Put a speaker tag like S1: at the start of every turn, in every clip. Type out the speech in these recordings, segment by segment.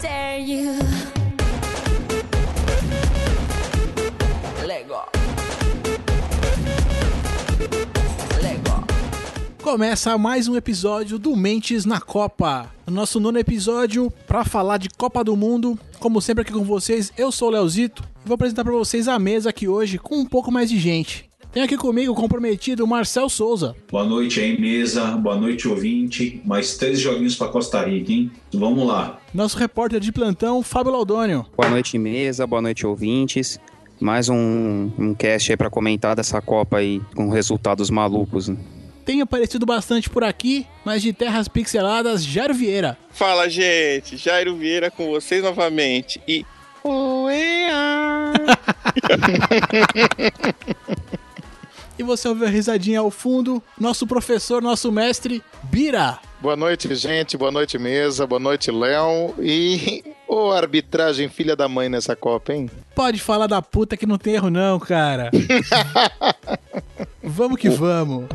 S1: dare you.
S2: Começa mais um episódio do Mentes na Copa. O nosso nono episódio para falar de Copa do Mundo. Como sempre aqui com vocês, eu sou o Leozito e vou apresentar para vocês a mesa aqui hoje com um pouco mais de gente. Tem aqui comigo o comprometido Marcel Souza.
S3: Boa noite aí, mesa. Boa noite, ouvinte. Mais três joguinhos para Costa Rica, hein? Vamos lá.
S2: Nosso repórter de plantão, Fábio Laudônio.
S4: Boa noite, mesa. Boa noite, ouvintes. Mais um, um cast aí pra comentar dessa Copa aí, com resultados malucos. Né?
S2: Tem aparecido bastante por aqui, mas de terras pixeladas, Jairo Vieira.
S5: Fala, gente. Jairo Vieira com vocês novamente. E. Oea!
S2: E você ouviu a risadinha ao fundo, nosso professor, nosso mestre, Bira.
S6: Boa noite, gente. Boa noite, mesa. Boa noite, Léo. E ô arbitragem filha da mãe nessa Copa, hein?
S2: Pode falar da puta que não tem erro não, cara. vamos que vamos.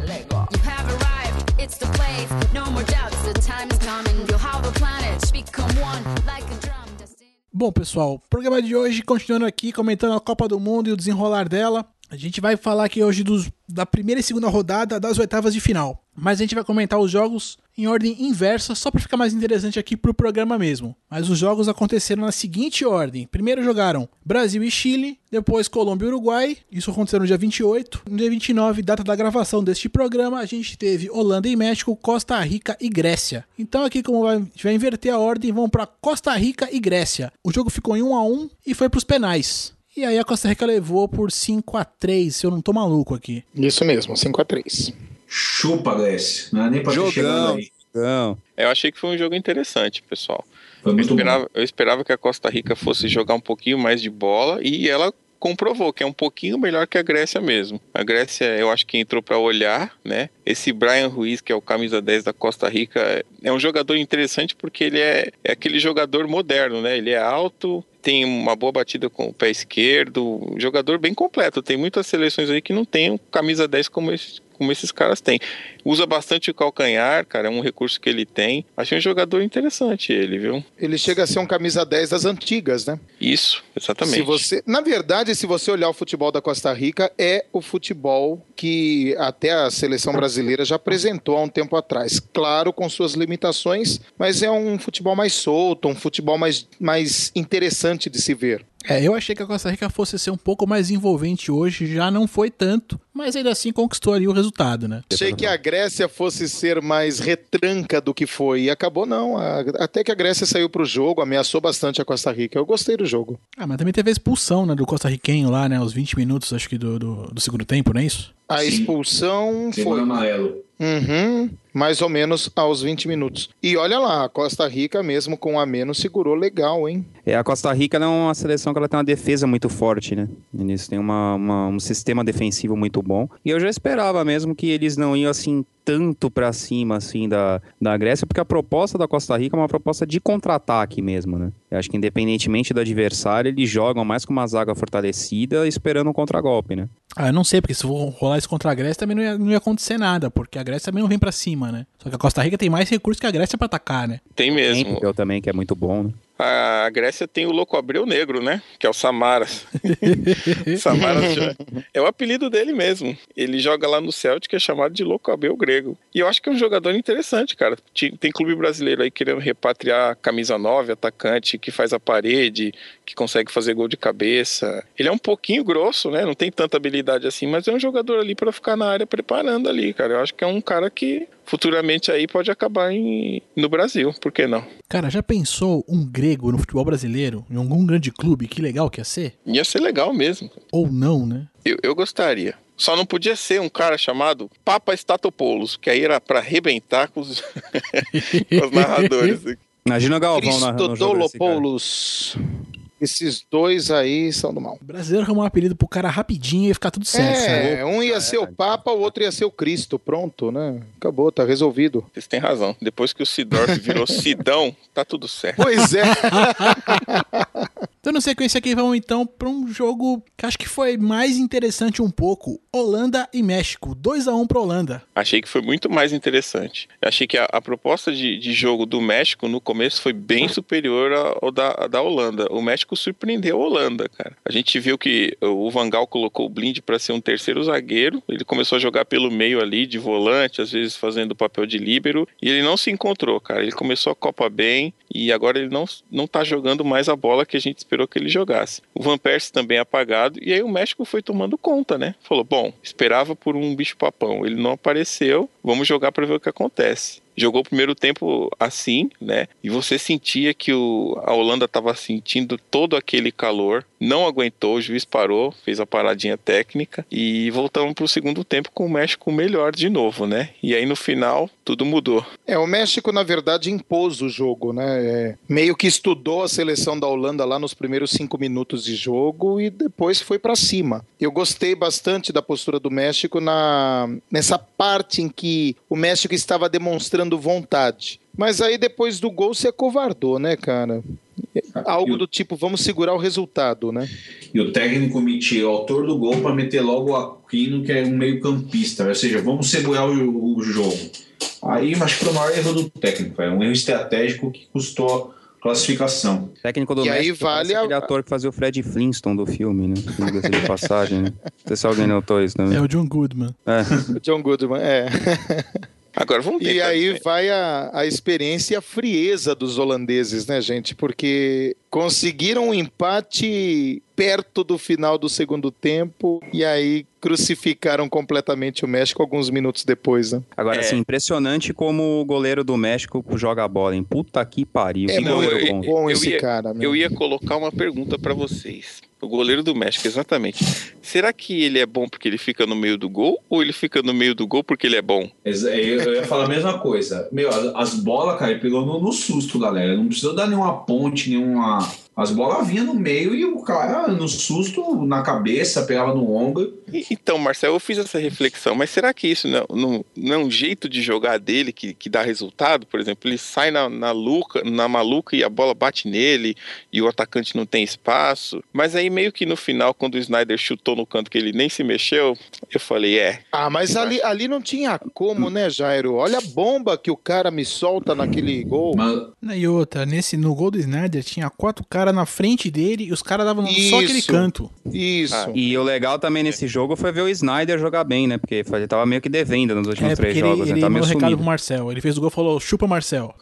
S2: Bom, pessoal, programa de hoje, continuando aqui, comentando a Copa do Mundo e o desenrolar dela. A gente vai falar aqui hoje dos, da primeira e segunda rodada das oitavas de final. Mas a gente vai comentar os jogos em ordem inversa, só para ficar mais interessante aqui pro programa mesmo. Mas os jogos aconteceram na seguinte ordem: primeiro jogaram Brasil e Chile, depois Colômbia e Uruguai. Isso aconteceu no dia 28. No dia 29, data da gravação deste programa, a gente teve Holanda e México, Costa Rica e Grécia. Então aqui como vai, vai inverter a ordem, vamos para Costa Rica e Grécia. O jogo ficou em 1 a 1 e foi pros penais. E aí a Costa Rica levou por 5 a 3 se eu não tô maluco aqui.
S6: Isso mesmo, 5x3.
S3: Chupa, Grécia. Não é nem pra
S4: Jogão.
S3: aí.
S4: Não.
S5: Eu achei que foi um jogo interessante, pessoal.
S3: Foi
S5: Eu esperava,
S3: bom.
S5: eu esperava que a Costa Rica fosse jogar um pouquinho mais de bola e ela comprovou que é um pouquinho melhor que a Grécia mesmo. A Grécia, eu acho que entrou para olhar, né? Esse Brian Ruiz, que é o camisa 10 da Costa Rica, é um jogador interessante porque ele é, é aquele jogador moderno, né? Ele é alto, tem uma boa batida com o pé esquerdo, jogador bem completo. Tem muitas seleções aí que não tem um camisa 10 como esse como esses caras têm. Usa bastante o calcanhar, cara, é um recurso que ele tem. Achei um jogador interessante ele, viu?
S6: Ele chega a ser um camisa 10 das antigas, né?
S5: Isso, exatamente.
S6: Se você, na verdade, se você olhar o futebol da Costa Rica, é o futebol que até a seleção brasileira já apresentou há um tempo atrás. Claro, com suas limitações, mas é um futebol mais solto, um futebol mais, mais interessante de se ver.
S2: É, eu achei que a Costa Rica fosse ser um pouco mais envolvente hoje, já não foi tanto, mas ainda assim conquistou ali o resultado, né?
S6: Achei que a Grécia fosse ser mais retranca do que foi, e acabou não. A- até que a Grécia saiu pro jogo, ameaçou bastante a Costa Rica. Eu gostei do jogo.
S2: Ah, mas também teve a expulsão, né, do costarriquenho lá, né, aos 20 minutos, acho que do, do, do segundo tempo, não é isso?
S6: A
S3: Sim.
S6: expulsão
S3: Segundo
S6: foi
S3: amarelo.
S6: Uhum, mais ou menos aos 20 minutos. E olha lá, a Costa Rica, mesmo com a menos, segurou legal, hein?
S4: É, a Costa Rica é uma seleção que ela tem uma defesa muito forte, né? Eles têm uma, uma- um sistema defensivo muito bom. E eu já esperava mesmo que eles não iam assim tanto pra cima assim da, da Grécia, porque a proposta da Costa Rica é uma proposta de contra-ataque mesmo, né? Eu acho que independentemente do adversário, eles jogam mais com uma zaga fortalecida, esperando um contragolpe, né?
S2: Ah, eu não sei, porque se for rolar isso contra a Grécia também não ia, não ia acontecer nada, porque a Grécia também não vem pra cima, né? Só que a Costa Rica tem mais recursos que a Grécia pra atacar, né?
S5: Tem mesmo.
S4: Eu também, que é muito bom, né?
S5: A Grécia tem o Louco Abreu Negro, né? Que é o Samaras. Samaras já- é o apelido dele mesmo. Ele joga lá no Celtic, é chamado de Louco Abreu Grego. E eu acho que é um jogador interessante, cara. Tem clube brasileiro aí querendo repatriar camisa 9, atacante que faz a parede, que consegue fazer gol de cabeça. Ele é um pouquinho grosso, né? Não tem tanta habilidade assim, mas é um jogador ali pra ficar na área preparando ali, cara. Eu acho que é um cara que futuramente aí pode acabar em... no Brasil, por que não?
S2: Cara, já pensou um grego no futebol brasileiro, em algum grande clube? Que legal que ia ser?
S5: Ia ser legal mesmo.
S2: Ou não, né?
S5: Eu, eu gostaria. Só não podia ser um cara chamado Papa Statopoulos, que aí era pra arrebentar com os, com os narradores.
S4: Imagina o Galvão narrando jogo desse, cara.
S6: Cristodolopoulos. Esses dois aí são do mal.
S2: O brasileiro arrumou um apelido pro cara rapidinho e ia ficar tudo certo, sabe?
S6: É, um ia ser o Papa, o outro ia ser o Cristo. Pronto, né? Acabou, tá resolvido.
S5: Vocês têm razão. Depois que o Sidorf virou Sidão, tá tudo certo.
S6: Pois é.
S2: Dando sequência aqui, vamos então para um jogo que acho que foi mais interessante um pouco. Holanda e México. 2 a 1 para Holanda.
S5: Achei que foi muito mais interessante. Eu achei que a, a proposta de, de, jogo do México no começo foi bem superior ao da, da Holanda. O México surpreendeu a Holanda, cara. A gente viu que o Vangal colocou o Blind para ser um terceiro zagueiro. Ele começou a jogar pelo meio ali, de volante, às vezes fazendo papel de líbero. E ele não se encontrou, cara. Ele começou a Copa bem e agora ele não, não tá jogando mais a bola que a gente esperou que ele jogasse. O Van Persie também apagado, e aí o México foi tomando conta, né? Falou: bom, esperava por um bicho-papão, ele não apareceu, vamos jogar para ver o que acontece jogou o primeiro tempo assim, né? E você sentia que o, a Holanda estava sentindo todo aquele calor, não aguentou, o juiz parou, fez a paradinha técnica e voltamos para o segundo tempo com o México melhor de novo, né? E aí no final tudo mudou.
S6: É, o México na verdade impôs o jogo, né? É, meio que estudou a seleção da Holanda lá nos primeiros cinco minutos de jogo e depois foi para cima. Eu gostei bastante da postura do México na nessa parte em que o México estava demonstrando vontade. Mas aí depois do gol se acovardou, né, cara? Algo do tipo, vamos segurar o resultado, né?
S3: E o técnico mentiu o autor do gol para meter logo o Aquino, que é um meio-campista. Ou seja, vamos segurar o, o jogo. Aí, mas foi o maior erro do técnico. É um erro estratégico que custou classificação.
S4: O técnico do
S6: e
S4: México
S6: aí vale
S4: aquele
S6: a...
S4: ator que fazia o Fred Flintstone do filme, né? De passagem, né? Não sei se alguém notou isso também.
S2: É o John Goodman.
S4: É.
S6: O John Goodman, é.
S5: Agora vamos
S6: E aí vai a, a experiência e a frieza dos holandeses, né, gente? Porque conseguiram um empate perto do final do segundo tempo e aí crucificaram completamente o México alguns minutos depois, né?
S4: Agora,
S5: É.
S4: assim, impressionante como o goleiro do México joga a bola, hein? Puta que pariu.
S6: É
S4: que
S5: não,
S4: goleiro
S5: eu-
S4: bom.
S6: Bom
S5: eu
S6: esse
S5: ia-
S6: cara, meu.
S5: Eu ia colocar uma pergunta para vocês. O goleiro do México, exatamente. Será que ele é bom porque ele fica no meio do gol ou ele fica no meio do gol porque ele é bom?
S3: Exa- Eu eu ia falar a mesma coisa. Meu, as, as bolas, cara, ele pegou no, no susto, galera. Não precisou dar nenhuma ponte, nenhuma. As bolas vinham no meio e o cara, no susto, na cabeça, pegava no ombro.
S5: Então, Marcelo, eu fiz essa reflexão, mas será que isso não, não, não é um jeito de jogar dele que, que dá resultado? Por exemplo, ele sai na, na, luca, na maluca e a bola bate nele e o atacante não tem espaço. Mas aí, meio que no final, quando o Snyder chutou no canto que ele nem se mexeu, eu falei: é,
S6: Ah, mas ali, ali não tinha como, né, Jairo? Olha a bomba que o cara me solta naquele gol.
S3: Mas,
S2: E outra, nesse, no gol do Snyder tinha quatro caras na frente dele e os caras davam só
S6: Isso.
S2: aquele canto.
S6: Isso.
S5: Ah,
S4: E o legal também nesse jogo foi ver o Snyder jogar bem, né? Porque ele tava meio que devendo nos últimos
S2: É,
S4: três
S2: ele,
S4: jogos, né?
S2: ele
S4: Tá meio
S2: mandou um recado pro. Marcel. Ele fez o gol e falou: chupa Marcel.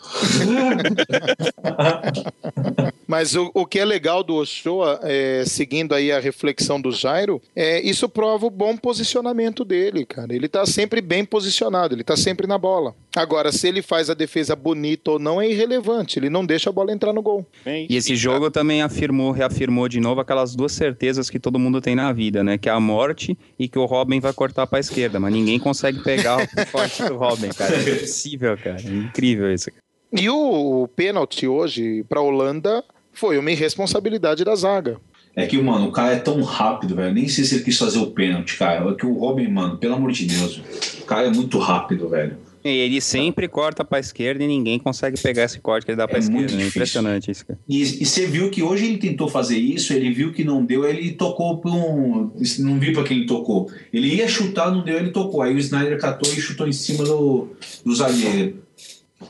S6: Mas o, o que é legal do Ochoa, é, seguindo aí a reflexão do Jairo, é isso prova o bom posicionamento dele, cara. Ele tá sempre bem posicionado, ele tá sempre na bola. Agora, se ele faz a defesa bonita ou não, é irrelevante. Ele não deixa a bola entrar no gol.
S5: é
S4: E esse jogo também afirmou, reafirmou de novo aquelas duas certezas que todo mundo tem na vida, né? Que é a morte e que o Robin vai cortar pra esquerda. Mas ninguém consegue pegar o corte do Robin, cara. É impossível, cara. É incrível isso.
S6: E o, o pênalti hoje pra Holanda foi uma irresponsabilidade da zaga.
S3: é que, mano, o cara é tão rápido, velho. Nem sei se ele quis fazer o pênalti, cara. É que o Robin, mano, pelo amor de Deus, o cara é muito rápido, velho.
S4: E ele sempre corta pra esquerda e ninguém consegue pegar esse corte que ele dá pra
S3: É
S4: esquerda.
S3: muito
S4: né?
S3: difícil.
S4: Impressionante isso, cara.
S3: E, e você viu que hoje ele tentou fazer isso, ele viu que não deu, ele tocou pra um. Não vi pra quem ele tocou. Ele ia chutar, não deu, ele tocou. Aí o Snyder catou e chutou em cima do, do zagueiro.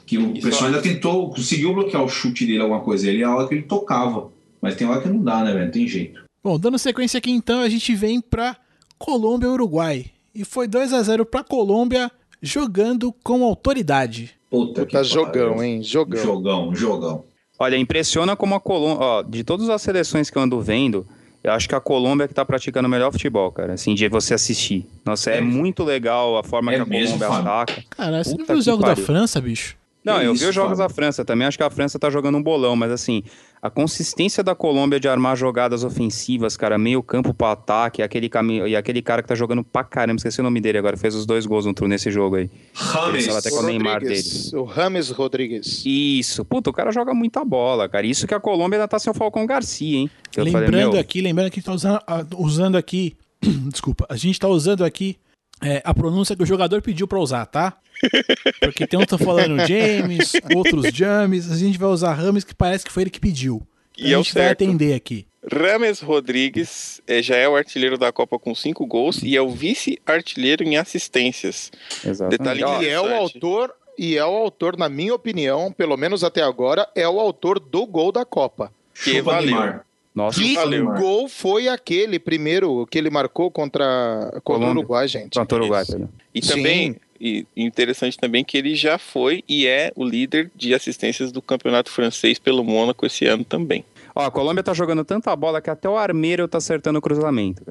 S3: Que o
S5: Isso,
S3: pessoal ainda tentou, conseguiu bloquear o chute dele, alguma coisa. Ele é a hora que ele tocava. Mas tem hora que não dá, né, velho? Não tem jeito.
S2: Bom, dando sequência aqui então, a gente vem pra Colômbia e Uruguai. E foi 2 a 0 pra Colômbia jogando com autoridade.
S3: Puta que
S6: Tá jogão,
S3: pariu.
S6: hein? Jogão.
S3: Jogão, jogão.
S4: Olha, impressiona como a Colômbia. Ó, de todas as seleções que eu ando vendo, eu acho que a Colômbia é que tá praticando o melhor futebol, cara. Assim, de você assistir. Nossa, é,
S3: É.
S4: muito legal a forma
S3: É
S4: que a
S3: mesmo,
S4: Colômbia ataca.
S2: Cara, você não
S4: Puta
S2: viu os jogos da. França, bicho?
S4: Não,
S3: Que
S4: eu
S3: isso,
S4: vi os jogos
S3: Fábio?
S4: da França também. Acho que a França tá jogando um bolão, mas assim, a consistência da Colômbia de armar jogadas ofensivas, cara, meio campo pra ataque, aquele caminho e aquele cara que tá jogando pra caramba, esqueci o nome dele agora, fez os dois gols no true nesse jogo aí.
S3: Rames.
S4: Até
S6: O
S4: com o Neymar
S6: Rodrigues, o Rames Rodrigues.
S4: Isso, puta, o cara joga muita bola, cara. Isso que a Colômbia ainda tá sem o Falcão Garcia, hein? Que eu falei,
S2: lembrando
S4: meu,
S2: aqui, lembrando que a gente tá usando, usando aqui. desculpa, a gente tá usando aqui é, a pronúncia que o jogador pediu pra usar, tá? Porque tem uns que estão falando James, outros James, a gente vai usar Rames que parece que foi ele que pediu. Então
S5: E é
S2: a gente vai
S5: certo.
S2: atender aqui.
S5: Rames Rodrigues eh, já é o artilheiro da Copa com cinco gols e é o vice-artilheiro em assistências.
S4: Exatamente.
S5: Detalhe
S4: Ó,
S6: E é o autor, e é o autor, na minha opinião, pelo menos até agora, é o autor do gol da Copa.
S5: Que
S3: Chupa
S5: valeu.
S3: Neymar.
S4: Nossa,
S6: Que
S5: valeu.
S6: gol foi aquele primeiro que ele marcou contra, contra o. Uruguai, gente?
S4: contra o Uruguai,
S5: Isso. E
S6: Sim.
S5: também, e interessante também que ele já foi e é o líder de assistências do campeonato francês pelo Mônaco esse ano também.
S4: Ó, a Colômbia tá jogando tanta bola que até o armeiro tá acertando o cruzamento.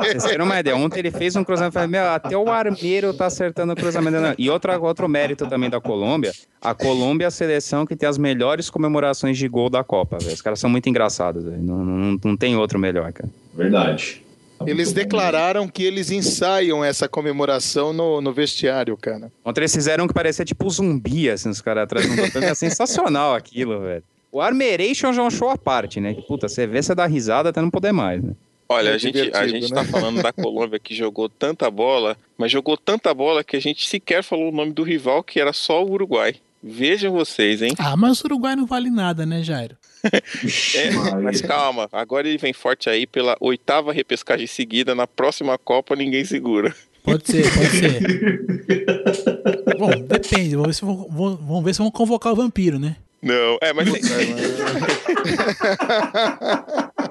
S4: Vocês terem uma ideia. Ontem ele fez um cruzamento. Falei, meu, até o armeiro tá acertando o cruzamento. E outra, outro mérito também da Colômbia. A Colômbia é a seleção que tem as melhores comemorações de gol da Copa, velho. Os caras são muito engraçados, velho. Não, não, não tem outro melhor, cara.
S3: Verdade. Tá
S6: Eles declararam que eles ensaiam essa comemoração no, no vestiário, cara.
S4: Ontem eles fizeram um que parecia tipo zumbi, assim, os caras atrás do botão. É sensacional aquilo, velho. O Armeration já é um show à parte, né? Que, puta, você vê, você dá risada até não poder mais, né?
S5: Olha,
S6: É
S5: a gente, a gente
S6: né?
S5: tá falando da Colômbia que jogou tanta bola, mas jogou tanta bola que a gente sequer falou o nome do rival, que era só o Uruguai. Vejam vocês, hein?
S2: Ah, mas o Uruguai não vale nada, né, Jairo?
S5: É, mas calma, agora ele vem forte aí pela oitava repescagem seguida. Na próxima Copa ninguém segura.
S2: Pode ser, pode ser. Bom, depende. Vamos ver se vão, vão- vamos ver se vão convocar o vampiro, né?
S5: Não, é, mas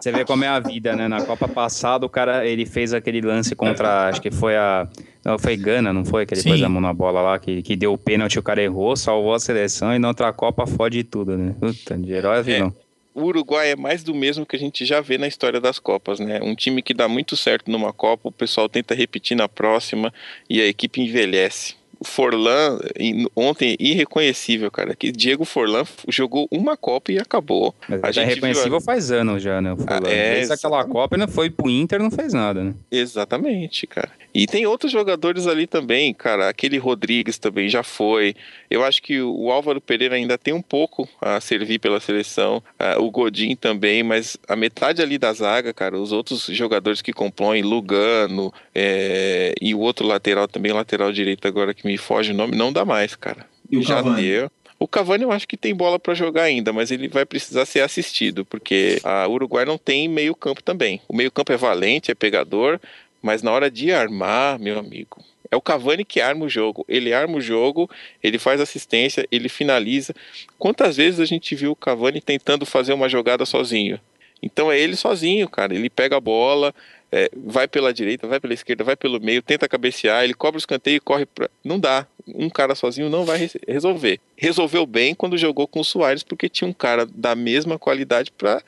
S4: Você vê como é a vida, né? Na Copa passada, o cara ele fez aquele lance contra. Acho que foi a. Não, foi Gana, não foi? Que ele
S2: Sim.
S4: pôs a mão na bola lá, que, que deu o pênalti, o cara errou, salvou a seleção e na outra Copa fode tudo, né? Puta, de herói a vilão.
S5: o Uruguai é mais do mesmo que a gente já vê na história das Copas, né? Um time que dá muito certo numa Copa, o pessoal tenta repetir na próxima e a equipe envelhece. O Forlan, em- ontem, irreconhecível, cara. Que Diego Forlan jogou uma Copa e acabou.
S4: Mas
S5: A
S4: é
S5: gente viu
S4: reconhecível faz anos já, né? O Fulano.
S5: Ah, é,
S4: Desde aquela. Copa, não foi pro Inter, não fez nada, né?
S5: Exatamente, cara. E tem outros jogadores ali também, cara. Aquele Rodrigues também já foi. Eu acho que o Álvaro Pereira ainda tem um pouco a servir pela seleção. Ah, o Godin também, mas a metade ali da zaga, cara, os outros jogadores que compõem, Lugano é, e o outro lateral também, lateral direito agora que me foge o nome, não dá mais, cara.
S3: E o
S5: já
S3: Cavani?
S5: deu. O Cavani eu acho que tem bola pra jogar ainda, mas ele vai precisar ser assistido, porque a Uruguai não tem meio campo também. O meio campo é valente, é pegador, mas na hora de armar, meu amigo, é o Cavani que arma o jogo. Ele arma o jogo, ele faz assistência, ele finaliza. Quantas vezes a gente viu o Cavani tentando fazer uma jogada sozinho? Então é ele sozinho, cara. Ele pega a bola, é, vai pela direita, vai pela esquerda, vai pelo meio, tenta cabecear, ele cobra o escanteio e corre pra. Não dá. Um cara sozinho não vai res- resolver. Resolveu bem quando jogou com o Soares, porque tinha um cara da mesma qualidade pra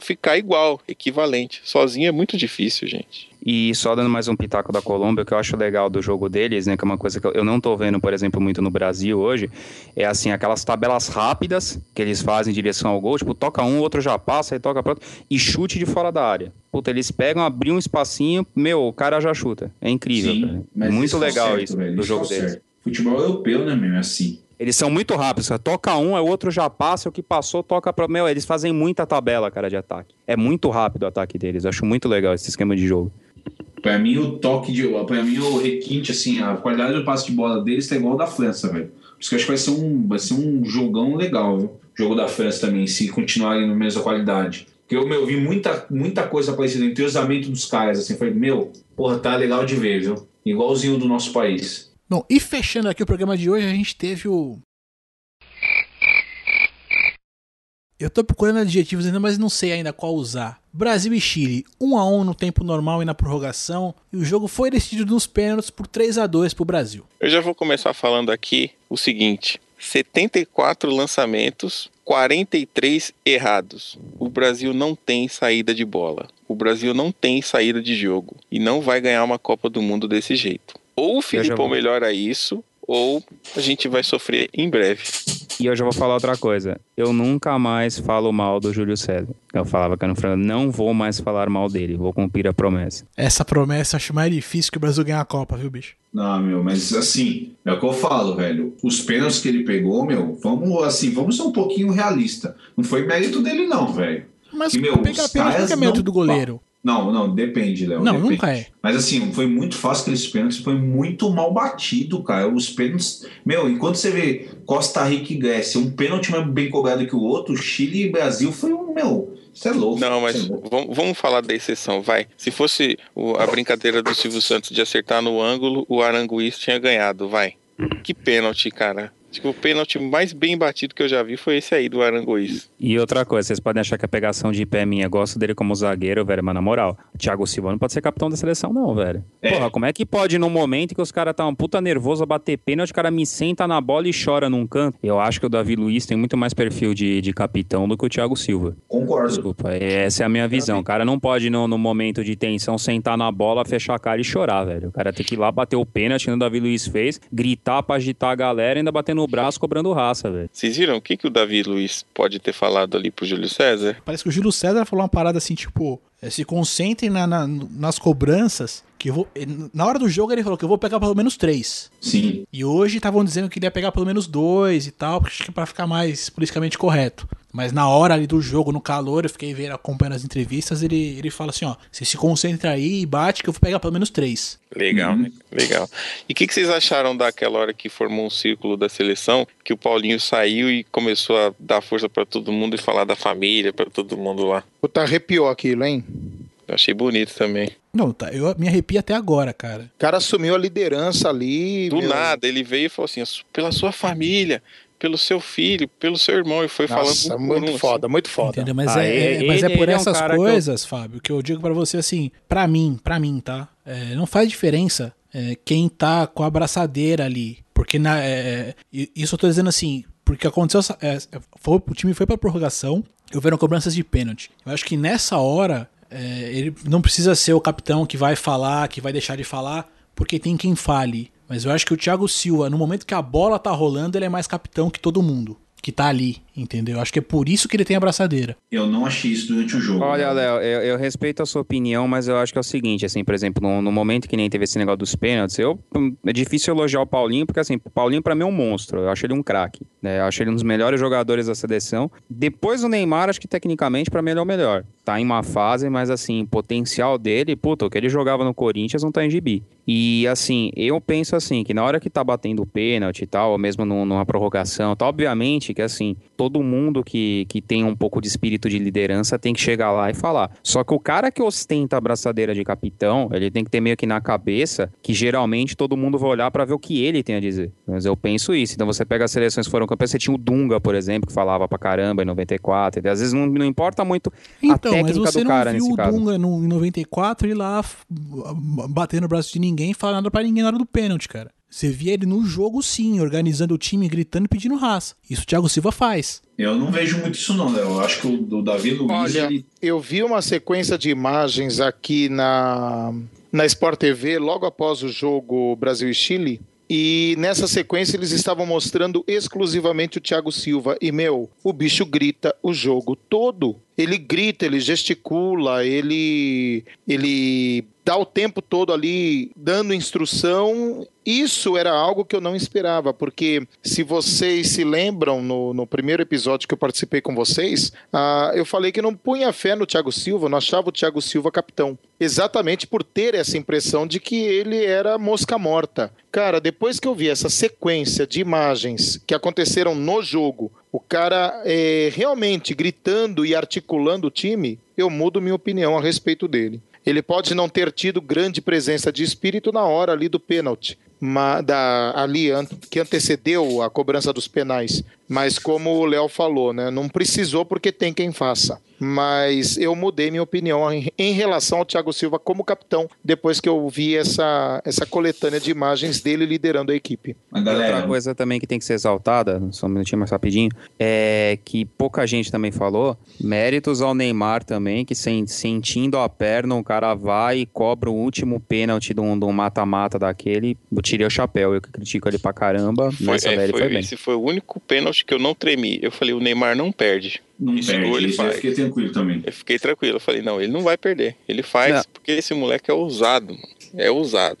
S5: ficar igual, equivalente. Sozinho é muito difícil, gente.
S4: E só dando mais um pitaco da Colômbia, o que eu acho legal do jogo deles, né, que é uma coisa que eu- não tô vendo, por exemplo, muito no Brasil hoje, é assim, aquelas tabelas rápidas que eles fazem em direção ao gol, tipo, toca um, outro já passa, aí toca para outro, e chute de fora da área. Puta, eles pegam, abriam um espacinho, meu, o cara já chuta. É incrível,
S3: mas
S4: Muito legal
S3: certo,
S4: isso
S3: velho,
S4: do jogo deles.
S3: certo. Futebol europeu, né, meu? É assim.
S4: Eles são muito rápidos, cara. Toca um, aí o outro já passa, o que passou toca pra. Meu, eles fazem muita tabela, cara, de ataque. É muito rápido o ataque deles. Eu acho muito legal esse esquema de jogo.
S3: Pra mim, o toque de. Pra mim, o requinte, assim, a qualidade do passe de bola deles tá igual da França, velho. Por isso que eu acho que vai ser um, vai ser um jogão legal, viu? Jogo da França também, se continuarem na mesma qualidade. Porque eu, meu, vi muita, muita coisa parecida, entrosamento dos caras, assim. Falei, meu, porra, tá legal de ver, viu? Igualzinho do nosso país.
S2: Bom, e fechando aqui o programa de hoje, a gente teve o. Eu tô procurando adjetivos ainda, mas não sei ainda qual usar. Brasil e Chile, 1 a 1 no tempo normal e na prorrogação, e o jogo foi decidido nos pênaltis por 3 a 2 pro Brasil.
S5: Eu já vou começar falando aqui o seguinte: 74 lançamentos, 43 errados. O Brasil não tem saída de bola. O Brasil não tem saída de jogo e não vai ganhar uma Copa do Mundo desse jeito. Ou o Filipão melhora isso, ou a gente vai sofrer em breve.
S4: E eu já vou falar outra coisa. Eu nunca mais falo mal do Júlio César. Eu falava que eu não, não vou mais falar mal dele. Vou cumprir a promessa.
S2: Essa promessa eu acho mais difícil que o Brasil ganhar a Copa, viu, bicho?
S3: Não, meu, mas assim, é o que eu falo, velho. Os pênaltis que ele pegou, meu, vamos assim, vamos ser um pouquinho realista. Não foi mérito dele, não, velho.
S2: Mas
S3: meu,
S2: pegar pênalti não é mérito
S3: não-
S2: do goleiro.
S3: Não, não, depende, Léo.
S2: Não,
S3: depende.
S2: nunca é.
S3: Mas assim, foi muito fácil aqueles pênaltis, foi muito mal batido, cara. Os pênaltis. Meu, enquanto você vê Costa Rica e Grécia, um pênalti mais bem cobrado que o outro, Chile e Brasil foi um, meu, Você é louco.
S5: Não, mas
S3: é louco.
S5: vamos, vamos falar da exceção, vai. Se fosse o- a brincadeira do Silvio Santos de acertar no ângulo, o Aranguiz tinha ganhado, vai. Que pênalti, cara. Acho que o pênalti mais bem batido que eu já vi foi esse aí do Aranguiz.
S4: E outra coisa, vocês podem achar que a pegação de pé é minha. Gosto dele como zagueiro, velho, mas na moral, o Thiago Silva não pode ser capitão da seleção, não, velho.
S3: É.
S4: Porra, como é que pode num momento que os caras tá um puta nervoso a bater pênalti, o cara me senta na bola e chora num canto? Eu acho que o Davi Luiz tem muito mais perfil de, de capitão do que o Thiago Silva.
S3: Concordo.
S4: Desculpa, essa é a minha visão. O cara não pode, no, no momento de tensão, sentar na bola, fechar a cara e chorar, velho. O cara tem que ir lá bater o pênalti, que o Davi Luiz fez, gritar pra agitar a galera e ainda bater no braço, cobrando raça, velho.
S5: Vocês viram o que, que o Davi Luiz pode ter falado ali pro Júlio César?
S2: Parece que o Júlio César falou uma parada assim, tipo, é, se concentrem na- na- nas cobranças, que eu vou. Na hora do jogo ele falou que eu vou pegar pelo menos três.
S3: Sim.
S2: E hoje estavam dizendo que ele ia pegar pelo menos dois e tal, acho que pra ficar mais politicamente correto. Mas na hora ali do jogo, no calor, eu fiquei vendo, acompanhando as entrevistas, ele, ele fala assim, ó, você se concentra aí e bate que eu vou pegar pelo menos três.
S5: Legal,
S3: Uhum.
S5: né? Legal. E o que, que vocês acharam daquela hora que formou um círculo da seleção, que o Paulinho saiu e começou a dar força pra todo mundo e falar da família pra todo mundo lá?
S6: Puta, arrepiou aquilo, hein?
S5: Eu achei bonito também.
S2: Não, tá, eu me arrepio até agora, cara.
S6: O cara assumiu a liderança ali.
S5: Do
S6: meu.
S5: nada, ele veio e falou assim: pela sua família, pelo seu filho, pelo seu irmão, e foi
S6: Nossa,
S5: falando.
S6: muito
S5: um, assim.
S6: foda, muito foda.
S2: Entendeu? Mas,
S4: Ah,
S2: é, é-
S4: ele-
S2: mas é por
S4: ele é um
S2: essas
S4: cara que eu-
S2: coisas, Fábio, que eu digo pra você assim, pra mim, pra mim, tá? É, não faz diferença é, quem tá com a abraçadeira ali. Porque na, é, isso eu tô dizendo assim, porque aconteceu. é, foi- o time foi pra prorrogação, houveram cobranças de pênalti. Eu acho que nessa hora, é, ele não precisa ser o capitão que vai falar, que vai deixar de falar, porque tem quem fale. Mas eu acho que o Thiago Silva, no momento que a bola tá rolando, ele é mais capitão que todo mundo que tá ali, entendeu? Eu acho que é por isso que ele tem a abraçadeira.
S3: Eu não achei isso durante o jogo.
S4: Olha,
S3: né?
S4: Léo, eu, eu respeito a sua opinião, mas eu acho que é o seguinte, assim, por exemplo, no, no momento que nem teve esse negócio dos pênaltis, eu, é difícil elogiar o Paulinho, porque assim, o Paulinho pra mim é um monstro, eu acho ele um craque, né, eu acho ele um dos melhores jogadores da seleção. Depois do Neymar, acho que tecnicamente pra mim ele é o melhor. Tá em uma fase, mas assim, potencial dele, puta, o que ele jogava no Corinthians não tá em gibi. E assim, eu penso assim, que na hora que tá batendo o pênalti e tal, ou mesmo num- numa prorrogação, tá obviamente que assim, todo mundo que, que tem um pouco de espírito de liderança tem que chegar lá e falar. Só que o cara que ostenta a braçadeira de capitão, ele tem que ter meio que na cabeça que geralmente todo mundo vai olhar pra ver o que ele tem a dizer. Mas eu penso isso. Então você pega as seleções que foram campeãs, você tinha o Dunga, por exemplo, que falava pra caramba em 94, e às vezes não, não importa muito a
S2: Então, mas
S4: técnica
S2: você
S4: do
S2: não
S4: cara
S2: viu
S4: nesse
S2: o. Dunga no, em 94 ir lá bater no braço de ninguém e falar nada pra ninguém na hora do pênalti, cara. Você via ele no jogo sim, organizando o time, gritando e pedindo raça. Isso o Thiago Silva faz.
S3: Eu não vejo muito isso, não, Léo. Eu acho que o do Davi Luiz.
S6: Olha,
S3: ele-
S6: eu vi uma sequência de imagens aqui na, na Sport TV logo após o jogo Brasil e Chile. E nessa sequência eles estavam mostrando exclusivamente o Thiago Silva. E, meu, o bicho grita o jogo todo. Ele grita, ele gesticula, ele, ele dá o tempo todo ali dando instrução. Isso era algo que eu não esperava, porque se vocês se lembram no, no primeiro episódio que eu participei com vocês, ah, eu falei que não punha fé no Thiago Silva, não achava o Thiago Silva capitão. Exatamente por ter essa impressão de que ele era mosca morta. Cara, depois que eu vi essa sequência de imagens que aconteceram no jogo, o cara é, realmente gritando e articulando o time, eu mudo minha opinião a respeito dele. Ele pode não ter tido grande presença de espírito na hora ali do pênalti, da, ali que antecedeu a cobrança dos penais. Mas como o Léo falou, né, não precisou porque tem quem faça. Mas eu mudei minha opinião em, relação ao Thiago Silva como capitão depois que eu vi essa, essa coletânea de imagens dele liderando a equipe.
S3: A
S4: Outra
S3: galera.
S4: coisa também que tem que ser exaltada, só um minutinho mais rapidinho, é que pouca gente também falou, méritos ao Neymar também, que sentindo a perna, o cara vai e cobra o último pênalti de um mata-mata daquele, eu tirei o chapéu, eu que critico ele pra caramba,
S5: Foi,
S4: nessa
S5: é, foi-
S4: foi bem.
S5: esse foi o único pênalti que eu não tremi. Eu falei, o Neymar não perde.
S3: Não
S5: Esse
S3: perde.
S5: ele
S3: Isso eu
S5: faz.
S3: fiquei tranquilo também.
S5: Eu fiquei tranquilo. Eu falei, não, ele não vai perder. Ele faz,
S4: Não.
S5: porque esse moleque é ousado. mano. É ousado.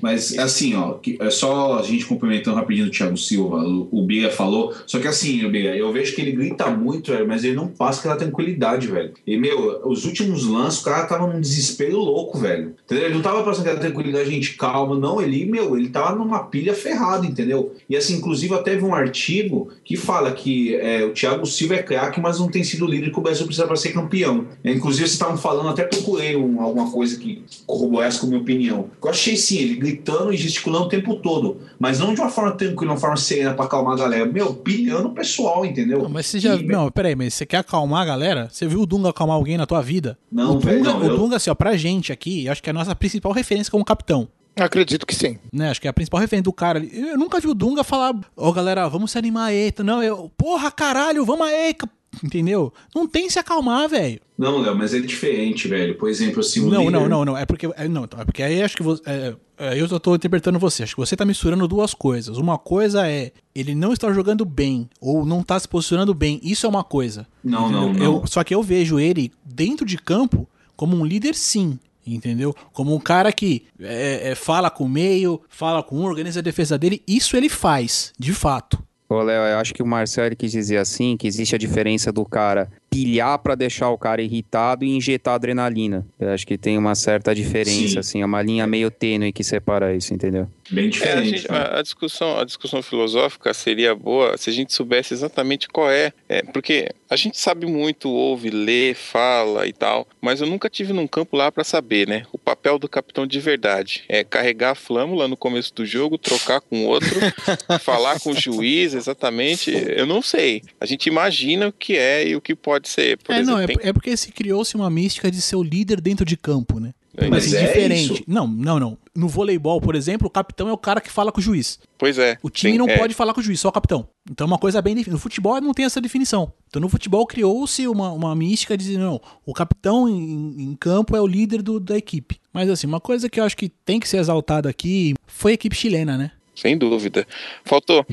S3: Mas assim, ó, é só a gente complementando rapidinho o Thiago Silva, o, Biga falou. Só que assim, o Biga, eu vejo que ele grita muito, velho, mas ele não passa aquela tranquilidade, velho. E, meu, os últimos lances, o cara tava num desespero louco, velho. Entendeu? Ele não tava passando aquela tranquilidade, gente, calma. Não, ele, meu, ele tava numa pilha ferrada, entendeu? E assim, inclusive, até vi um artigo que fala que é, o Thiago Silva é craque, mas não tem sido líder que o Brasil precisa para ser campeão. É, inclusive, vocês estavam falando, até procurei um, alguma coisa que corroborasse com a minha opinião. Eu achei sim, ele gritando e gesticulando o tempo todo, mas não de uma forma tranquila, uma forma serena para acalmar a galera. Meu, pilhando o pessoal, entendeu?
S2: Não, mas você já.
S3: E-
S2: Não, peraí, mas você quer acalmar a galera? Você viu o Dunga acalmar alguém na tua vida?
S3: Não,
S2: o
S3: velho,
S2: Dunga,
S3: não,
S2: o
S3: eu-
S2: Dunga, assim, ó, pra gente aqui, eu acho que é a nossa principal referência como capitão.
S6: Acredito que sim.
S2: Né, acho que é a principal referência do cara ali. Eu nunca vi o Dunga falar, ó galera, vamos se animar aí. Não, eu, porra, caralho, vamos aí. Ca-" Entendeu? Não tem se acalmar, velho.
S3: Não, Léo, mas é diferente, velho. Por exemplo, assim, o
S2: Não,
S3: líder...
S2: não, não, não. É porque. É, não, é porque aí acho que você. É, é, eu tô interpretando você. Acho que você tá misturando duas coisas. Uma coisa é ele não está jogando bem, ou não tá se posicionando bem. Isso é uma coisa.
S3: Não, não, não.
S2: Eu, só que eu vejo ele dentro de campo como um líder, sim. Entendeu? Como um cara que é, é, fala com o meio, fala com um, organiza a defesa dele. Isso ele faz, de fato.
S4: Ô, Léo, eu acho que o Marcelo quis dizer assim, que existe a diferença do cara pilhar pra deixar o cara irritado e injetar adrenalina. Eu acho que tem uma certa diferença,
S3: Sim.
S4: assim, é uma linha meio tênue que separa isso, entendeu?
S3: Bem
S5: É, a,
S3: diferente.
S5: gente-
S3: né?
S5: a- a discussão, a discussão filosófica seria boa se a gente soubesse exatamente qual é, é, porque a gente sabe muito, ouve, lê, fala e tal, mas eu nunca tive num campo lá pra saber, né? O papel do capitão de verdade é carregar a flâmula no começo do jogo, trocar com outro, falar com o juiz, exatamente. Eu não sei. A gente imagina o que é e o que pode ser. Por
S2: é,
S5: exemplo,
S2: não, é,
S5: tem-
S2: é porque se criou-se uma mística de ser o líder dentro de campo, né?
S5: Mas
S2: Mas assim,
S3: é
S2: diferente.
S3: isso?
S2: Não, não, não. No voleibol, por exemplo, o capitão é o cara que fala com o juiz.
S5: Pois é.
S2: O time
S5: tem-
S2: não
S5: é,
S2: pode falar com o juiz, só o capitão. Então é uma coisa bem definida. No futebol não tem essa definição. Então no futebol criou-se uma, uma mística de dizer, não, o capitão em, em campo é o líder do- da equipe. Mas assim, uma coisa que eu acho que tem que ser exaltada aqui foi a equipe chilena, né?
S5: Sem dúvida. Faltou.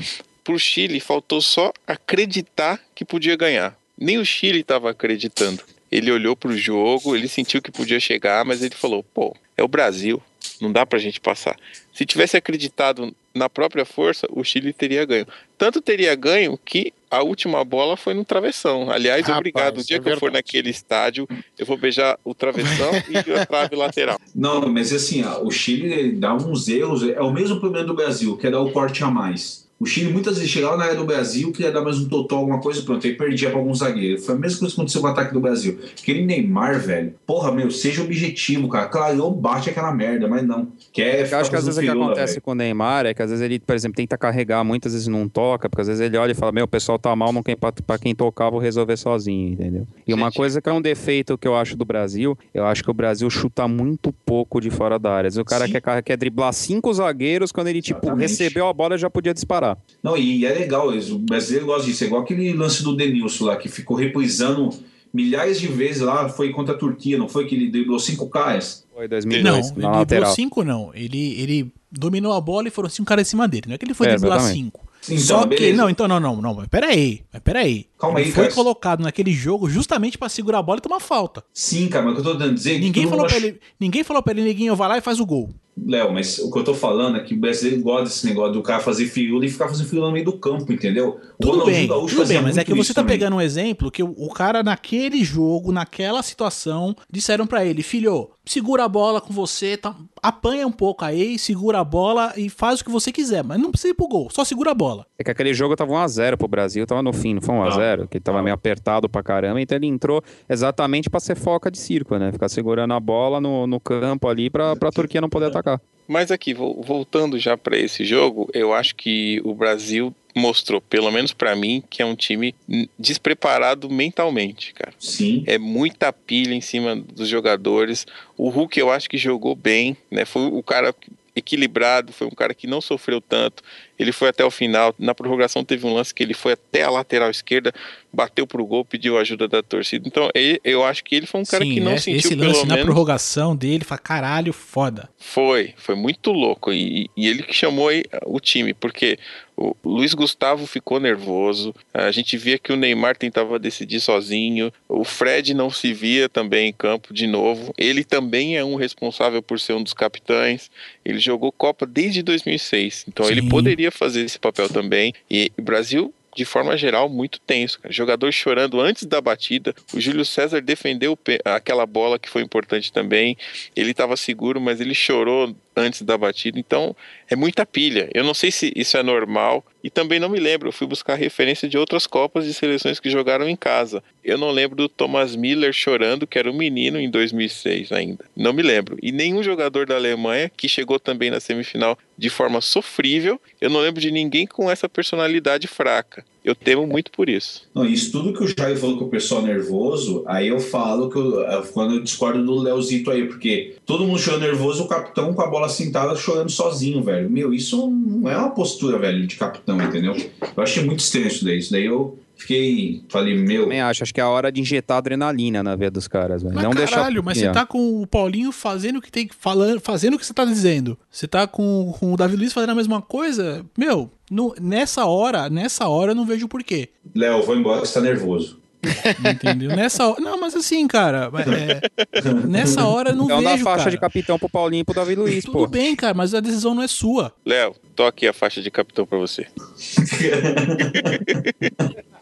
S5: Pro Chile, faltou só acreditar que podia ganhar. Nem o Chile estava acreditando. Ele olhou pro jogo, ele sentiu que podia chegar, mas ele falou: pô, é o Brasil, não dá pra gente passar. Se tivesse acreditado na própria força, o Chile teria ganho. Tanto teria ganho que a última bola foi no travessão. Aliás,
S6: Rapaz,
S5: obrigado. O dia
S6: é
S5: que eu for naquele estádio, eu vou beijar o travessão e a trave lateral.
S3: Não, mas assim, ó, o Chile dá uns erros, é o mesmo problema do Brasil, que é dar o corte a mais. O Chile muitas vezes chegava na área do Brasil, queria dar mais um totó, alguma coisa, pronto, aí perdia pra algum zagueiro. Foi a mesma coisa que aconteceu com o ataque do Brasil. Aquele Neymar, velho, porra, meu, seja objetivo, cara. Claro, bate aquela merda, mas não. Quer
S4: Eu
S3: ficar
S4: acho que às vezes o que
S3: firula,
S4: acontece
S3: velho.
S4: com o Neymar é que às vezes ele, por exemplo, tenta carregar, muitas vezes não toca, porque às vezes ele olha e fala, meu, o pessoal tá mal, não tem pra, pra quem tocar, vou resolver sozinho, entendeu? E uma
S5: Gente.
S4: coisa que é um defeito que eu acho do Brasil, eu acho que o Brasil chuta muito pouco de fora da área. Às vezes O cara
S3: Sim.
S4: quer, quer driblar cinco zagueiros, quando ele, tipo,
S3: Exatamente.
S4: recebeu a bola, já podia disparar.
S3: Não, e é legal, o brasileiro gosta disso. É igual aquele lance do Denilson lá, que ficou reprisando milhares de vezes lá, foi contra a Turquia, não foi? Que ele driblou cinco caras?
S4: Foi
S2: Não,
S4: 2002,
S2: ele
S4: na
S2: driblou
S4: lateral.
S2: cinco, não. Ele, ele dominou a bola e foram cinco caras em cima dele. Não é que ele foi
S4: É,
S2: driblar
S4: exatamente.
S2: cinco.
S3: Então,
S2: Só que.
S3: beleza.
S2: Não, então, não, não, não. Mas peraí. Mas peraí.
S3: Calma
S2: ele
S3: aí,
S2: foi
S3: cara.
S2: colocado naquele jogo justamente pra segurar a bola e tomar falta.
S3: Sim, cara, mas o que eu tô tentando dizer é que
S2: Ninguém falou,
S3: mundo
S2: pra
S3: ach-
S2: ele, ninguém falou pra ele, neguinho, vai lá e faz o gol.
S3: Léo, mas o que eu tô falando é que o brasileiro gosta desse negócio do cara fazer firula e ficar fazendo firula no meio do campo, entendeu? O
S2: Tudo bem,
S3: Gaúcho
S2: tudo bem, mas é que você tá
S3: também.
S2: pegando um exemplo que o, o cara naquele jogo, naquela situação, disseram pra ele, filho, segura a bola com você, tá- apanha um pouco aí, segura a bola e faz o que você quiser, mas não precisa ir pro gol, só segura a bola.
S4: É que aquele jogo tava 1x0 pro Brasil, tava no fim, não foi 1x0, que tava meio apertado pra caramba, então ele entrou exatamente pra ser foca de circo, né? Ficar segurando a bola no, no campo ali pra, pra Turquia não poder atacar.
S5: Mas aqui, vo- voltando já para esse jogo, eu acho que o Brasil mostrou, pelo menos para mim, que é um time despreparado mentalmente, cara.
S3: Sim.
S5: É muita pilha em cima dos jogadores. O Hulk eu acho que jogou bem, né? Foi o cara equilibrado, foi um cara que não sofreu tanto. Ele foi até o final. Na prorrogação teve um lance que ele foi até a lateral esquerda, bateu pro gol, pediu ajuda da torcida. Então, eu acho que ele foi um cara que não
S2: esse,
S5: sentiu
S2: esse
S5: pelo
S2: lance na
S5: menos
S2: prorrogação dele, fala, caralho, foda.
S5: foi, foi muito louco. E, e ele que chamou aí o time, porque o Luiz Gustavo ficou nervoso. A gente via que o Neymar tentava decidir sozinho. O Fred não se via também em campo de novo. Ele também é um responsável por ser um dos capitães. Ele jogou Copa desde 2006. Então ele
S2: Sim.
S5: Poderia fazer esse papel também. E o Brasil. De forma geral, muito tenso. Cara. Jogador chorando antes da batida. O Júlio César defendeu aquela bola que foi importante também. Ele estava seguro, mas ele chorou antes da batida. Então, é muita pilha. Eu não sei se isso é normal e também não me lembro. Eu fui buscar referência de outras Copas de seleções que jogaram em casa. Eu não lembro do Thomas Miller chorando, que era um menino em 2006 ainda. Não me lembro. E nenhum jogador da Alemanha que chegou também na semifinal de forma sofrível. Eu não lembro de ninguém com essa personalidade fraca. Eu temo muito por isso.
S3: Não, isso tudo que o Jair falou que o pessoal nervoso, aí eu falo que eu, quando eu discordo do Leozito aí, porque todo mundo chorando nervoso, o capitão com a bola sentada chorando sozinho, velho. Meu, isso não é uma postura, velho, de capitão, entendeu? Eu achei muito estranho isso daí. Isso daí eu fiquei. Falei, meu.
S4: Também acho, acho que é a hora de injetar adrenalina na veia dos caras, velho. Não
S2: caralho,
S4: deixar.
S2: mas você tá com o Paulinho fazendo o que tem que falando, fazendo o que você tá dizendo. Você tá com, com o Davi Luiz fazendo a mesma coisa. Meu, no- nessa hora, nessa hora eu não vejo porquê.
S3: Léo, vou embora que você tá nervoso.
S2: Entendeu? Nessa hora. Não, mas assim, cara, é, nessa hora eu não
S4: Então dá a
S2: vejo.
S4: faixa
S2: cara.
S4: de capitão pro Paulinho e pro Davi Luiz,
S2: Tudo
S4: pô.
S2: bem, cara, mas a decisão não é sua.
S5: Léo, toque a faixa de capitão pra você.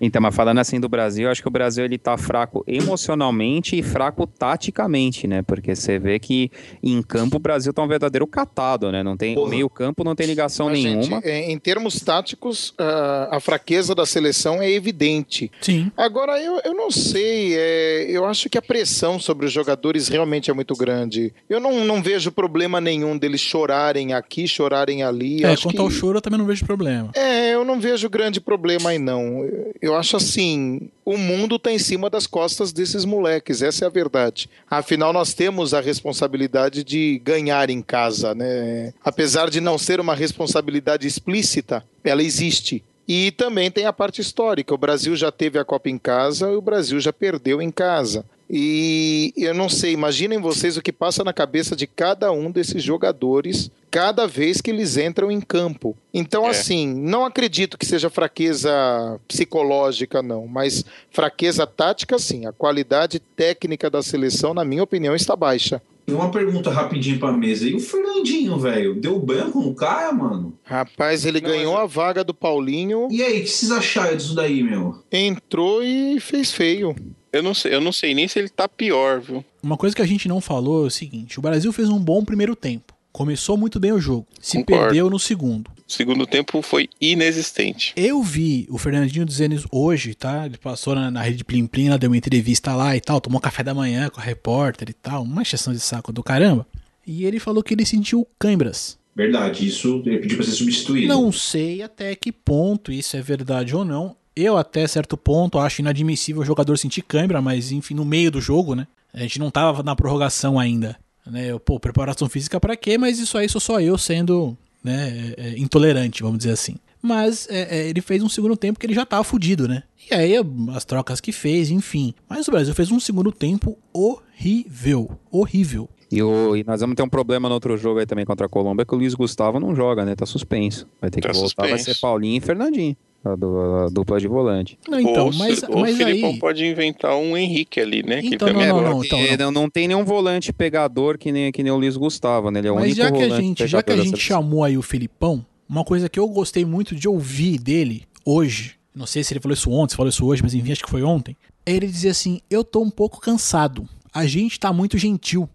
S4: Então, mas falando assim do Brasil, eu acho que o Brasil ele tá fraco emocionalmente e fraco taticamente, né? Porque você vê que em campo o Brasil tá um verdadeiro catado, né? Não tem
S3: Porra.
S4: meio campo, não tem ligação
S6: Mas, gente,
S4: nenhuma.
S6: em, em termos táticos, ah, a fraqueza da seleção é evidente.
S2: Sim.
S6: Agora, eu, eu não sei, é, eu acho que a pressão sobre os jogadores realmente é muito grande. Eu não, não vejo problema nenhum deles chorarem aqui, chorarem ali.
S2: É,
S6: acho
S2: quanto
S6: que...
S2: ao choro eu também não vejo problema.
S6: É, eu não vejo grande problema aí, não. Eu acho assim, o mundo tá em cima das costas desses moleques, essa é a verdade. Afinal, nós temos a responsabilidade de ganhar em casa, né? Apesar de não ser uma responsabilidade explícita, ela existe. E também tem a parte histórica. O Brasil já teve a Copa em casa e o Brasil já perdeu em casa. E eu não sei, imaginem vocês o que passa na cabeça de cada um desses jogadores cada vez que eles entram em campo. Então,
S5: É.
S6: assim, não acredito que seja fraqueza psicológica, não, mas fraqueza tática, sim. A qualidade técnica da seleção, na minha opinião, está baixa.
S3: E uma pergunta rapidinho pra mesa. E o Fernandinho, velho? Deu branco no cara, mano?
S6: Rapaz, ele
S5: Não,
S6: ganhou
S5: mas-
S6: a vaga do Paulinho,
S3: E aí, o que vocês acharam disso daí, meu?
S6: entrou e fez feio.
S5: Eu não sei, eu não sei nem se ele tá pior, viu?
S2: Uma coisa que a gente não falou é o seguinte: o Brasil fez um bom primeiro tempo. Começou muito bem o jogo. Se
S5: Concordo.
S2: perdeu no segundo.
S5: O segundo tempo foi inexistente.
S2: Eu vi o Fernandinho dizendo isso hoje, tá? Ele passou na, na rede Plim Plim, ela deu uma entrevista lá e tal, tomou café da manhã com a repórter e tal, uma exceção de saco do caramba. E ele falou que ele sentiu câimbras.
S3: Verdade, isso ele pediu pra ser substituído.
S2: Não sei até que ponto isso é verdade ou não. Eu, até certo ponto, acho inadmissível o jogador sentir câimbra, mas enfim, no meio do jogo, né? A gente não tava na prorrogação ainda. Né? Eu, Pô, preparação física pra quê? Mas isso aí sou só eu sendo né, é, é, intolerante, vamos dizer assim. Mas é, é, ele fez um segundo tempo que ele já tava fudido, né? E aí as trocas que fez, enfim. Mas o Brasil fez um segundo tempo horrível. Horrível.
S4: E, o- e nós vamos ter um problema no outro jogo aí também contra a Colômbia, que o Luiz Gustavo não joga, né? Tá suspenso. Vai ter que
S5: Tá
S4: voltar, vai
S5: suspenso.
S4: ser Paulinho e Fernandinho. A, du- a dupla de volante.
S2: Não, então,
S5: ou
S2: mas,
S5: ou
S2: mas
S5: o Filipão
S2: aí.
S5: pode inventar um Henrique ali, né?
S2: Então,
S5: que também
S2: não,
S5: é
S2: não, não. então,
S4: não, não tem nenhum volante pegador que nem, que nem o Luiz Gustavo, né? Ele é o
S2: Mas
S4: único
S2: já que a gente, já que a gente chamou aí o Filipão, uma coisa que eu gostei muito de ouvir dele hoje, não sei se ele falou isso ontem, se falou isso hoje, mas enfim, acho que foi ontem. é Ele dizia assim: "Eu tô um pouco cansado. A gente tá muito gentil.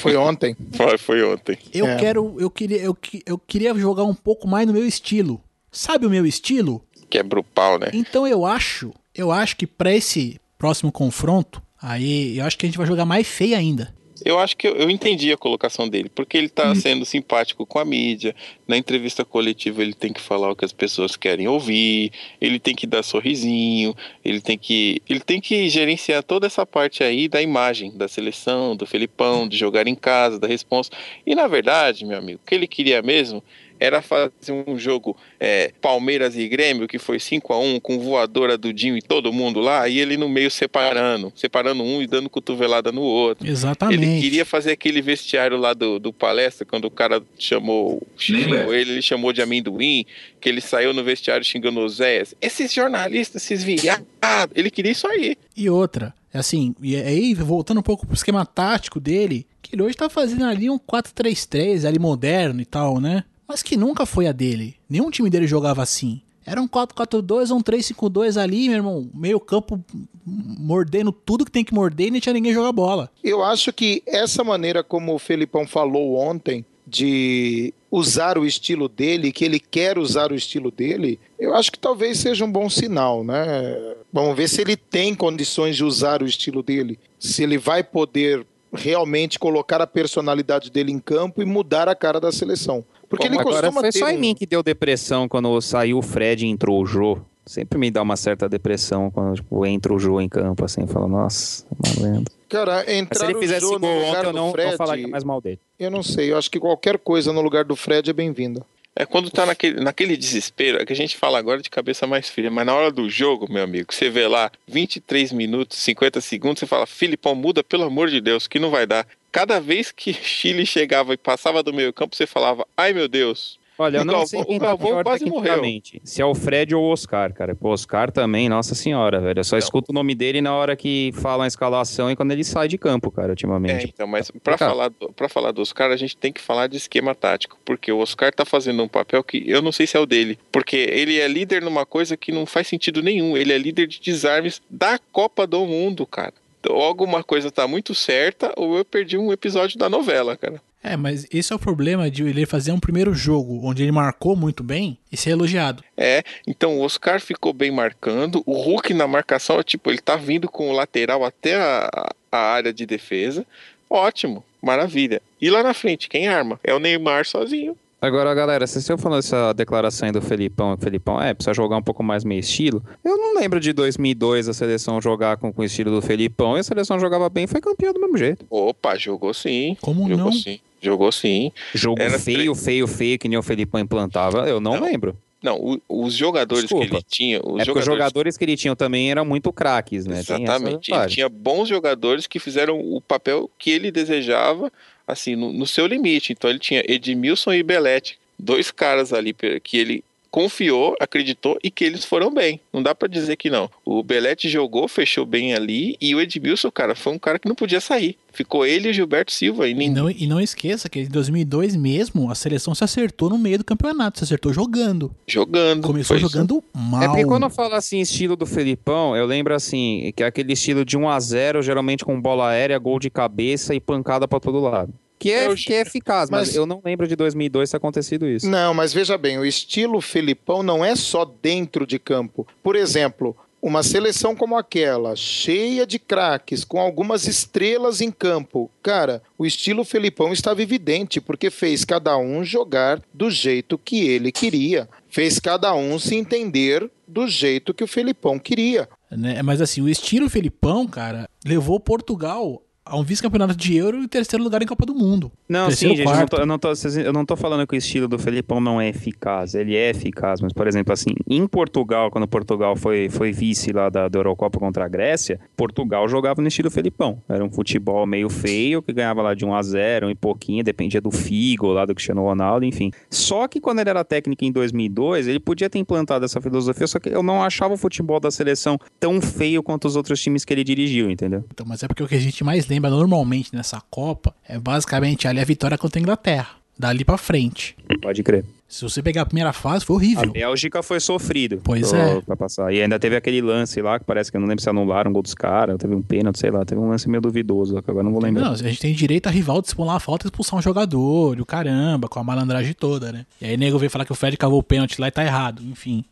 S6: Foi ontem.
S5: Foi, foi ontem.
S2: Eu
S6: É.
S2: quero, eu queria, eu, eu queria jogar um pouco mais no meu estilo. Sabe o meu estilo?
S5: Quebra o pau, né?
S2: Então eu acho, eu acho que pra esse próximo confronto, aí eu acho que a gente vai jogar mais feio ainda.
S5: Eu acho que eu, eu entendi a colocação dele, porque ele tá sendo simpático com a mídia. Na entrevista coletiva ele tem que falar o que as pessoas querem ouvir, ele tem que dar sorrisinho, ele tem que ele tem que gerenciar toda essa parte aí da imagem da seleção, do Felipão, de jogar em casa, da resposta. E na verdade, meu amigo, o que ele queria mesmo era fazer um jogo é, Palmeiras e Grêmio, que foi 5 a 1 com voadora do Dinho e todo mundo lá, e ele no meio separando, separando um e dando cotovelada no outro.
S2: Exatamente.
S5: Ele queria fazer aquele vestiário lá do, do palestra, quando o cara chamou xingou ele, ele chamou de amendoim, que ele saiu no vestiário xingando o Zéias. Esses jornalistas, esses viados, ele queria isso aí.
S2: E outra, assim, e aí voltando um pouco pro esquema tático dele, que ele hoje tá fazendo ali um 4-3-3 ali moderno e tal, né? Mas que nunca foi a dele. Nenhum time dele jogava assim. Era um 4-4-2 ou um 3-5-2 ali, meu irmão. Meio campo mordendo tudo que tem que morder e nem tinha ninguém jogar bola.
S6: Eu acho que essa maneira como o Felipão falou ontem, de usar o estilo dele, que ele quer usar o estilo dele, eu acho que talvez seja um bom sinal, né? Vamos ver se ele tem condições de usar o estilo dele, se ele vai poder realmente colocar a personalidade dele em campo e mudar a cara da seleção. Porque ele
S4: Agora
S6: costuma
S4: foi
S6: ter
S4: só em
S6: um-
S4: mim que deu depressão quando saiu o Fred e entrou o Jô. Sempre me dá uma certa depressão quando tipo, entra o Jô em campo, assim, fala, nossa, malandro.
S6: Cara,
S4: Mas se
S6: entrar
S4: ele
S6: o
S4: fizesse
S6: Jô
S4: gol
S6: no
S4: ontem, eu não,
S6: Fred,
S4: não falaria mais mal dele.
S6: eu não sei, eu acho que qualquer coisa no lugar do Fred é bem-vinda.
S5: É quando tá naquele, naquele desespero, é que a gente fala agora de cabeça mais fria, mas na hora do jogo, meu amigo, você vê lá 23 minutos, 50 segundos, você fala, Filipão, muda, pelo amor de Deus, que não vai dar. Cada vez que Chile chegava e passava do meio campo, você falava, ai meu Deus.
S4: Olha, eu não
S5: Galvão-
S4: sei
S5: o
S4: tá
S5: Galvão
S4: pior
S5: quase morreu.
S4: Se é o Fred ou o Oscar, cara. O Oscar também, nossa senhora, velho. Eu só escuto o nome dele na hora que falam a escalação e quando ele sai de campo, cara,
S5: É,
S4: ultimamente.
S5: então, mas pra
S4: Cara.
S5: falar, do, pra falar do Oscar, a gente tem que falar de esquema tático, porque o Oscar tá fazendo um papel que eu não sei se é o dele, porque ele é líder numa coisa que não faz sentido nenhum, ele é líder de desarmes da Copa do Mundo, cara. Ou alguma coisa tá muito certa, ou eu perdi um episódio da novela, cara.
S2: É, mas esse é o problema de ele fazer um primeiro jogo onde ele marcou muito bem e ser elogiado.
S5: É, então o Oscar ficou bem marcando, o Hulk na marcação, tipo, ele tá vindo com o lateral até a, a área de defesa. Ótimo, maravilha. E lá na frente, quem arma? É o Neymar sozinho.
S4: Agora, galera, vocês estão falando essa declaração aí do Felipão, Felipão, é, precisa jogar um pouco mais meio estilo. Eu não lembro de 2002 a seleção jogar com, com o estilo do Felipão, e a seleção jogava bem e foi campeão do mesmo jeito.
S5: Opa, jogou sim.
S2: Como
S5: jogou
S2: não?
S5: sim. Jogou sim.
S4: Jogo
S5: Era
S4: feio, feio, feio, que nem o Felipão implantava, eu não,
S5: Não.
S4: lembro.
S5: Não, o- os jogadores
S4: Desculpa.
S5: que ele tinha, os
S4: é porque os
S5: jogadores,
S4: jogadores que ele tinha também eram muito craques, né?
S5: Exatamente, ele tinha bons jogadores que fizeram o papel que ele desejava, assim, no, no seu limite. Então ele tinha Edmilson e Belete, dois caras ali que ele confiou, acreditou e que eles foram bem. Não dá pra dizer que não. O Belete jogou, fechou bem ali e o Edmilson, cara, foi um cara que não podia sair. Ficou ele e o Gilberto Silva e
S2: E
S5: ninguém.
S2: não, e não esqueça que em 2002 mesmo, a seleção se acertou no meio do campeonato, se acertou jogando.
S5: jogando.
S2: Começou jogando mal.
S4: É porque quando eu falo assim, estilo do Felipão, eu lembro assim, que é aquele estilo de 1 a 0 geralmente com bola aérea, gol de cabeça e pancada pra todo lado. Que é,
S5: É o-
S4: que é eficaz, mas,
S6: Mas-
S4: eu não lembro de 2002 ter acontecido isso.
S6: Não, mas veja bem, o estilo Felipão não é só dentro de campo. Por exemplo, uma seleção como aquela, cheia de craques, com algumas estrelas em campo. Cara, o estilo Felipão estava evidente, porque fez cada um jogar do jeito que ele queria. Fez cada um se entender do jeito que o Felipão queria.
S2: né? Mas assim, o estilo Felipão, cara, levou Portugal a um vice-campeonato de Euro e terceiro lugar em Copa do Mundo.
S4: Não,
S2: Terceiro,
S4: sim, gente, eu não, tô, eu, não tô, eu não tô falando que o estilo do Felipão não é eficaz, ele é eficaz, mas, por exemplo, assim, em Portugal, quando Portugal foi, foi vice lá da, da Eurocopa contra a Grécia, Portugal jogava no estilo Felipão. Era um futebol meio feio, que ganhava lá de 1 a 0 e pouquinho, dependia do Figo, lá do Cristiano Ronaldo, enfim. Só que quando ele era técnico em 2002, ele podia ter implantado essa filosofia, só que eu não achava o futebol da seleção tão feio quanto os outros times que ele dirigiu, entendeu?
S2: Então, mas é porque o que a gente mais lembra normalmente nessa Copa é basicamente ali a vitória contra a Inglaterra. Dali pra frente.
S4: Pode crer.
S2: Se você pegar a primeira fase, foi
S4: A
S2: horrível.
S4: Bélgica foi sofrido.
S2: Pois
S4: pro-
S2: é.
S4: Pra passar. E ainda teve aquele lance lá, que parece que eu não lembro se anularam o gol dos caras, teve um pênalti, sei lá, teve um lance meio duvidoso, que agora não vou lembrar.
S2: Não, a gente tem direito a rival de expulsar uma falta e expulsar um jogador, e o caramba, com a malandragem toda, né? E aí nego veio falar que o Fred cavou o pênalti lá e tá errado, enfim.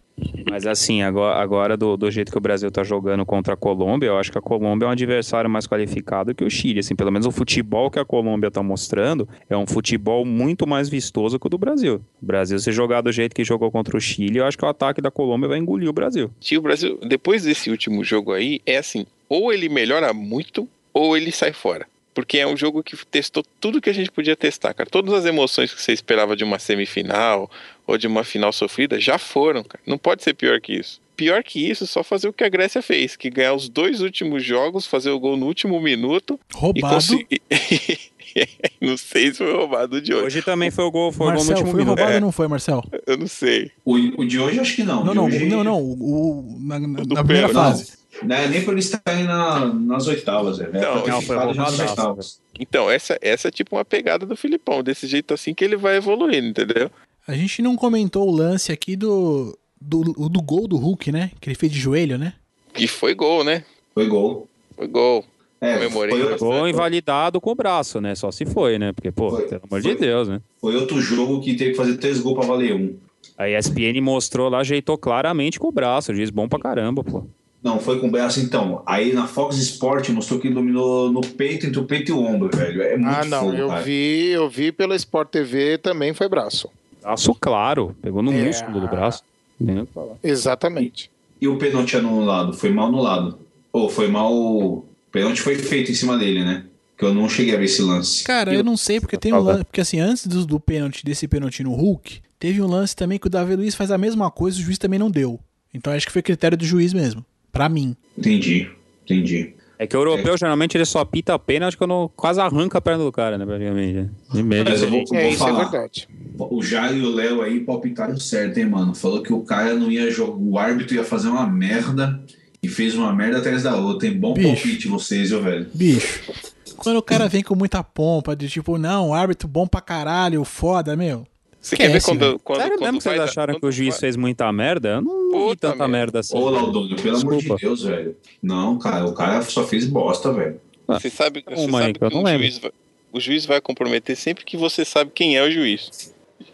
S4: Mas assim, agora, agora do, do jeito que o Brasil tá jogando contra a Colômbia, eu acho que a Colômbia é um adversário mais qualificado que o Chile. Assim, pelo menos o futebol que a Colômbia tá mostrando é um futebol muito mais vistoso que o do Brasil. O Brasil, se jogar do jeito que jogou contra o Chile, eu acho que o ataque da Colômbia vai engolir o Brasil.
S5: Se o Brasil, depois desse último jogo aí, é assim, ou ele melhora muito, ou ele sai fora. Porque é um jogo que testou tudo que a gente podia testar, cara. Todas as emoções que você esperava de uma semifinal ou de uma final sofrida já foram, cara. Não pode ser pior que isso. Pior que isso, só fazer o que a Grécia fez, que ganhar os dois últimos jogos, fazer o gol no último minuto e
S2: Roubado.
S5: não sei se foi roubado o de hoje.
S4: Hoje também foi o gol, foi o gol no
S2: Marcel,
S4: último
S2: foi roubado
S5: É.
S2: ou não foi, Marcel?
S5: Eu não sei.
S3: O, o de hoje acho que não.
S2: Não,
S3: De
S2: não,
S3: hoje-
S2: não, não. O, o- na, na- na primeira
S5: pênalti.
S2: fase.
S3: Não, é nem pra eles estarem na, nas oitavas, velho. É
S5: Não,
S3: pra ter
S4: não, foi
S3: já nas oitavas.
S5: Então, essa, essa é tipo uma pegada do Filipão, desse jeito assim que ele vai evoluindo, entendeu?
S2: A gente não comentou o lance aqui do, do, do gol do Hulk, né? Que ele fez de joelho, né?
S5: E foi gol, né?
S3: Foi gol.
S5: Foi gol.
S3: É,
S5: Comemorei
S3: foi.
S4: Gol invalidado com o braço, né? Só se foi, né? Porque, pô,
S3: Foi.
S4: pelo amor
S3: Foi.
S4: de Deus, né?
S3: foi outro jogo que teve que fazer três gols pra valer um.
S4: A ESPN mostrou lá, ajeitou claramente com o braço. Juiz bom pra caramba, pô.
S3: Não, foi com o braço então. Aí na Fox Sport mostrou que dominou no peito, entre o peito e o ombro, velho. É muito
S6: Ah, não,
S3: fogo,
S6: eu
S3: cara.
S6: vi, eu vi pela Sport TV também foi braço.
S4: Braço claro. Pegou no
S6: É.
S4: músculo do braço. Né?
S6: Exatamente.
S3: E o pênalti anulado? Foi mal anulado. Ou foi mal. O pênalti foi feito em cima dele, né? Que eu não cheguei a ver esse lance.
S2: Cara, eu
S4: o-
S2: não sei porque tem um lance. Porque assim, antes do, do pênalti, desse pênalti no Hulk, teve um lance também que o Davi Luiz faz a mesma coisa e o juiz também não deu. Então acho que foi critério do juiz mesmo. Pra mim.
S3: Entendi, entendi.
S4: É que o europeu, geralmente, ele só pita pênalti quando quase arranca a perna do cara, né? Praticamente. né? De medo.
S3: Mas eu vou,
S6: É,
S3: vou
S6: isso é
S3: falar.
S6: verdade.
S3: O Jair e o Léo aí palpitaram certo, hein, mano? Falou que o cara não ia jogar. O árbitro ia fazer uma merda e fez uma merda atrás da outra. Tem bom
S2: Bicho.
S3: palpite vocês, viu, velho?
S2: Bicho. Quando o cara vem com muita pompa, de tipo, não, árbitro bom pra caralho, foda, meu.
S5: Você quer ver quando, quando,
S4: Sério
S5: quando
S4: mesmo que vocês acharam que o juiz
S5: vai-
S4: fez muita merda? Eu não vi
S5: Puta
S4: tanta
S5: merda.
S4: merda assim.
S3: Ô, Laudônio, pelo amor de
S4: Desculpa.
S3: Deus, velho. Não, cara, o cara só fez bosta, velho.
S5: Você sabe, você
S4: Uma aí,
S5: sabe
S4: que eu
S5: que
S4: não
S5: o juiz, vai, o juiz vai comprometer sempre que você sabe quem é o juiz.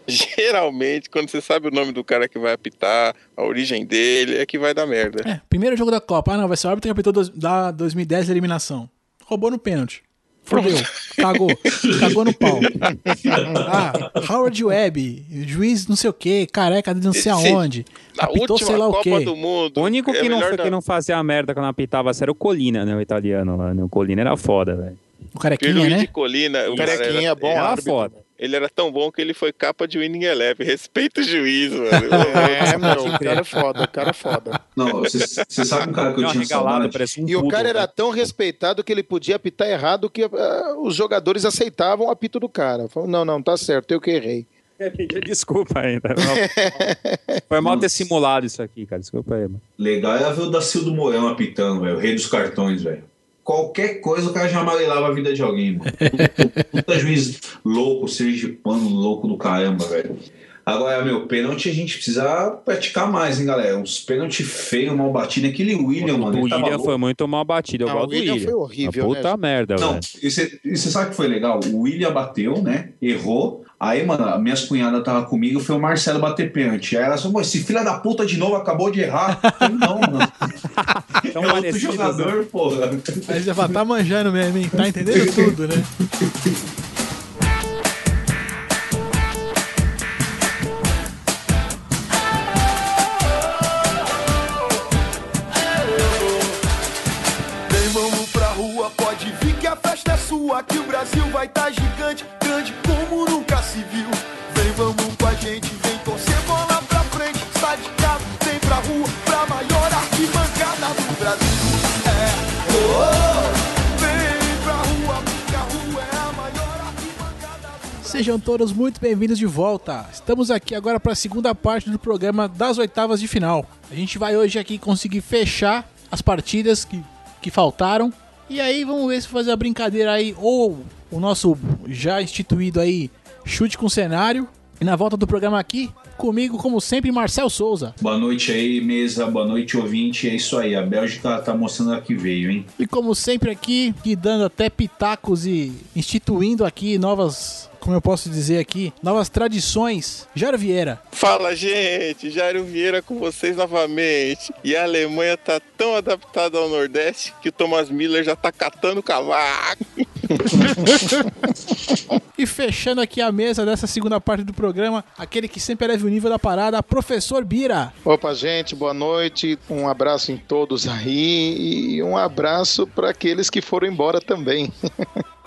S5: Geralmente, quando você sabe o nome do cara que vai apitar, a origem dele, é que vai dar merda.
S2: É, primeiro jogo da Copa. Ah, não, vai ser o árbitro que apitou dos- da 2010 da eliminação. Roubou no pênalti. Fodeu. Cagou. Cagou no pau. Ah, Howard Webb, juiz não sei o que, careca de não sei
S5: Esse-
S2: aonde.
S5: Na
S2: Apitou
S5: última
S2: sei lá o
S5: Copa
S2: quê.
S5: do Mundo.
S4: O único
S5: é
S4: que, não, foi-
S5: da-
S4: que não fazia merda quando apitava era o Colina, né? O italiano lá. Né? O Colina era foda, velho.
S2: O carequinha,
S5: Pierluigi
S2: né?
S5: Colina, o
S6: Carequinha,
S5: era,
S6: bom
S4: Era
S6: árbitro.
S4: foda.
S5: Ele era tão bom que ele foi capa de Winning Eleven. Respeita o juiz, mano.
S6: É, meu, o cara é foda, o cara é foda.
S3: Não, você sabe um cara que eu tinha saudade?
S4: parece um
S6: E o cara era
S4: né?
S6: tão respeitado que ele podia apitar errado que ah, os jogadores aceitavam o apito do cara. Falavam, não, não, tá certo, eu que errei.
S4: Desculpa ainda. Foi mal ter simulado isso aqui, cara. Desculpa aí, mano.
S3: Legal era ver o Dacildo Mourão apitando, velho. O rei dos cartões, velho. Qualquer coisa o cara já amarelava a vida de alguém, mano. Puta juiz louco, sergipano louco do caramba, velho. Agora, meu, pênalti a gente precisa praticar mais, hein, galera? Uns pênalti feio, mal batido. Aquele William,
S4: o
S3: mano, tava
S4: William
S3: louco.
S4: foi muito mal batido. Eu
S6: Não,
S4: gosto
S6: o William
S4: do William.
S6: foi horrível,
S4: puta
S6: né?
S4: merda,
S3: Não,
S4: velho.
S3: e você e você sabe o que foi legal? O William bateu, né? Errou. Aí, mano, minhas cunhadas tava comigo, foi o Marcelo bater pênalti. Aí elas falaram, esse filho da puta de novo acabou de errar. Eu não, mano.
S4: Tão
S3: é outro
S4: parecidos,
S3: jogador, porra.
S2: Aí você fala, tá manjando mesmo, hein? Tá entendendo tudo, né?
S7: Que a festa é sua. Que o Brasil vai tá gigante, grande como nunca se viu. Vem, vamos com a gente, vem torcer bola pra frente. Sai de casa, vem pra rua, pra maior arquibancada do Brasil. É, oh, oh. vem pra rua, porque a rua é a maior arquibancada do
S2: Sejam todos muito bem-vindos de volta. Estamos aqui agora para a segunda parte do programa das oitavas de final. A gente vai hoje aqui conseguir fechar as partidas que, que faltaram. E aí vamos ver se fazer a brincadeira aí, ou o nosso já instituído aí chute com cenário. E na volta do programa aqui, comigo, como sempre, Marcel Souza.
S3: Boa noite aí, mesa. Boa noite, ouvinte. É isso aí. A Bélgica tá mostrando a que veio, hein?
S2: E como sempre aqui, dando até pitacos e instituindo aqui novas, como eu posso dizer aqui, novas tradições. Jairo Vieira.
S5: Fala, gente! Jairo Vieira com vocês novamente. E a Alemanha tá tão adaptada ao Nordeste que o Thomas Miller já tá catando cavaco.
S2: E fechando aqui a mesa dessa segunda parte do programa, aquele que sempre eleva o nível da parada, professor Bira.
S6: Opa, gente, boa noite. Um abraço em todos aí e um abraço para aqueles que foram embora também.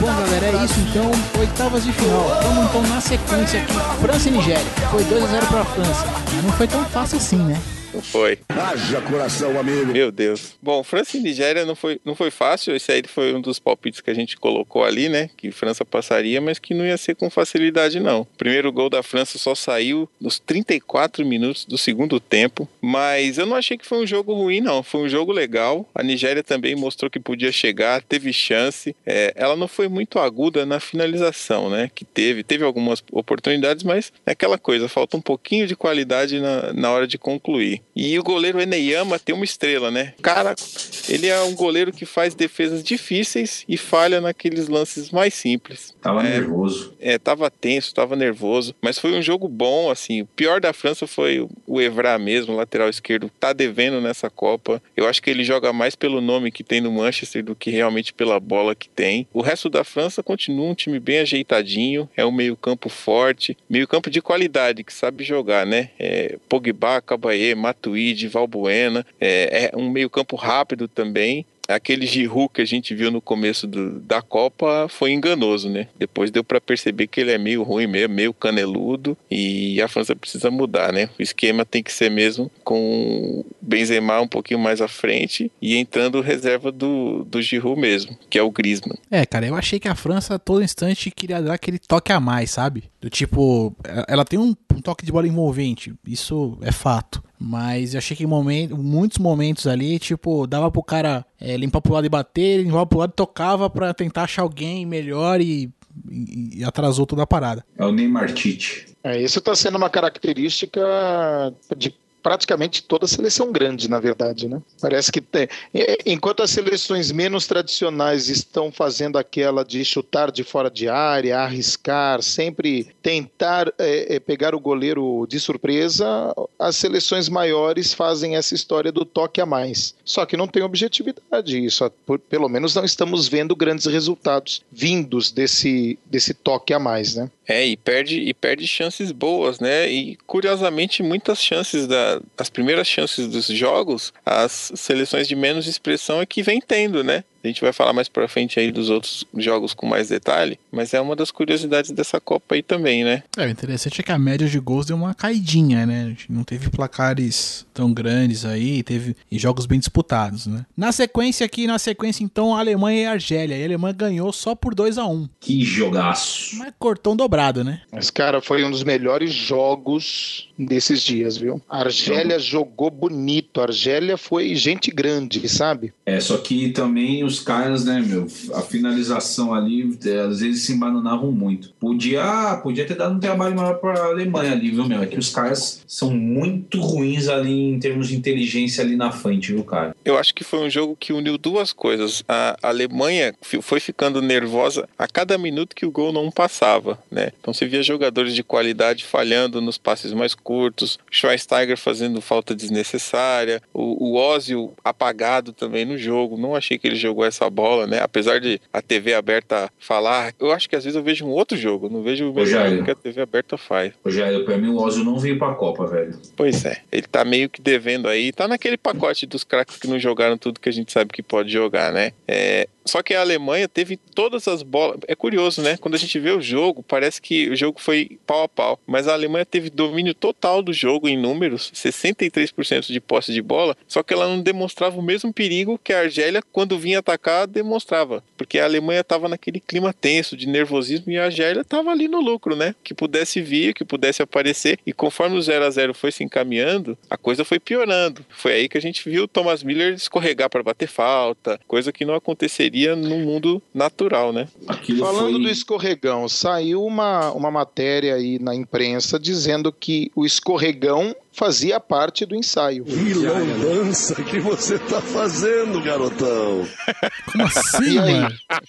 S2: Bom, galera, é isso então. Oitavas de final. Vamos então na sequência aqui. França e Nigéria. Foi 2 a 0 para a França. Não foi tão fácil assim, né?
S5: Não foi.
S7: Haja coração, amigo.
S5: Meu Deus. Bom, França e Nigéria não foi, não foi fácil. Esse aí foi um dos palpites que a gente colocou ali, né? Que França passaria, mas que não ia ser com facilidade, não. O primeiro gol da França só saiu nos 34 minutos do segundo tempo. Mas eu não achei que foi um jogo ruim, não. Foi um jogo legal. A Nigéria também mostrou que podia chegar, teve chance. É, ela não foi muito aguda na finalização, né? Que teve. Teve algumas oportunidades, mas é aquela coisa, falta um pouquinho de qualidade na, na hora de concluir. E o goleiro Eneyama tem uma estrela, né? Cara, ele é um goleiro que faz defesas difíceis e falha naqueles lances mais simples.
S3: Tava
S5: É.
S3: nervoso.
S5: É, tava tenso, tava nervoso, mas foi um jogo bom, assim. O pior da França foi o Evra mesmo, lateral esquerdo, tá devendo nessa Copa. Eu acho que ele joga mais pelo nome que tem no Manchester do que realmente pela bola que tem. O resto da França continua um time bem ajeitadinho, é um meio-campo forte, meio-campo de qualidade, que sabe jogar, né? É, Pogba, Cabaye, Matuidi, Valbuena, é, é um meio-campo rápido também. Aquele Giroud que a gente viu no começo do- da Copa foi enganoso, né? Depois deu pra perceber que ele é meio ruim mesmo, meio caneludo e a França precisa mudar, né? O esquema tem que ser mesmo com Benzema um pouquinho mais à frente e entrando reserva do, do Giroud mesmo, que é o Griezmann.
S2: É, cara, eu achei que a França a todo instante queria dar aquele toque a mais, sabe? Do tipo, ela- ela tem um, um toque de bola envolvente, isso é fato. Mas eu achei que em momento, muitos momentos ali, tipo, dava pro cara é, limpar pro lado e bater, limpar pro lado e tocava pra tentar achar alguém melhor e, e- e atrasou toda a parada.
S3: É o Neymar Tite.
S6: É, isso está sendo uma característica de praticamente toda a seleção grande, na verdade, né? Parece que tem. Enquanto as seleções menos tradicionais estão fazendo aquela de chutar de fora de área, arriscar, sempre tentar é, é, pegar o goleiro de surpresa, as seleções maiores fazem essa história do toque a mais. Só que não tem objetividade isso. Pelo menos não estamos vendo grandes resultados vindos desse, desse toque a mais, né?
S5: É, e perde, e perde chances boas, né? E curiosamente, muitas chances da, as primeiras chances dos jogos, as seleções de menos expressão é que vem tendo, né? A gente vai falar mais pra frente aí dos outros jogos com mais detalhe, mas é uma das curiosidades dessa Copa aí também, né?
S2: É, o interessante é que a média de gols deu uma caidinha, né? A gente não teve placares tão grandes aí, teve e jogos bem disputados, né? Na sequência aqui, na sequência então, a Alemanha e a Argélia. E a Alemanha ganhou só por 2 a 1
S3: Que jogaço.
S2: Mas cortou um dobrado, né?
S6: Mas, cara, foi um dos melhores jogos desses dias, viu? A Argélia jogou bonito. A Argélia foi gente grande, sabe?
S3: É, só que também os caras, né, meu, a finalização ali, é, às vezes se embananavam muito. Podia, podia ter dado um trabalho maior pra Alemanha ali, viu, meu? É que os caras são muito ruins ali em termos de inteligência ali na frente, viu, cara?
S5: Eu acho que foi um jogo que uniu duas coisas. A Alemanha foi ficando nervosa a cada minuto que o gol não passava, né? Então você via jogadores de qualidade falhando nos passes mais curtos, Schweinsteiger fazendo falta desnecessária, o, o Ozil apagado também no jogo. Não achei que ele jogou essa bola, né? Apesar de a TV aberta falar, eu acho que às vezes eu vejo um outro jogo, não vejo o mesmo jogo que a TV aberta faz.
S3: Rogério, pra mim o Ozil não veio pra Copa, velho.
S5: Pois é, ele tá meio que devendo aí, tá naquele pacote dos craques que não jogaram tudo que a gente sabe que pode jogar, né? É, só que a Alemanha teve todas as bolas. É curioso, né? Quando a gente vê o jogo, parece que o jogo foi pau a pau. Mas a Alemanha teve domínio total do jogo em números, 63% de posse de bola, só que ela não demonstrava o mesmo perigo que a Argélia, quando vinha atacar, demonstrava. Porque a Alemanha tava naquele clima tenso de nervosismo e a Argélia tava ali no lucro, né? Que pudesse vir, que pudesse aparecer. E conforme o 0 a 0 foi se encaminhando, a coisa foi piorando. Foi aí que a gente viu o Thomas Miller escorregar para bater falta, coisa que não aconteceria no mundo natural, né?
S3: Aquilo
S6: Falando
S3: foi...
S6: do escorregão, saiu uma, uma matéria aí na imprensa dizendo que o escorregão fazia parte do ensaio.
S7: Que lambança que você tá fazendo, garotão.
S2: Como assim,
S6: E aí?
S2: mano?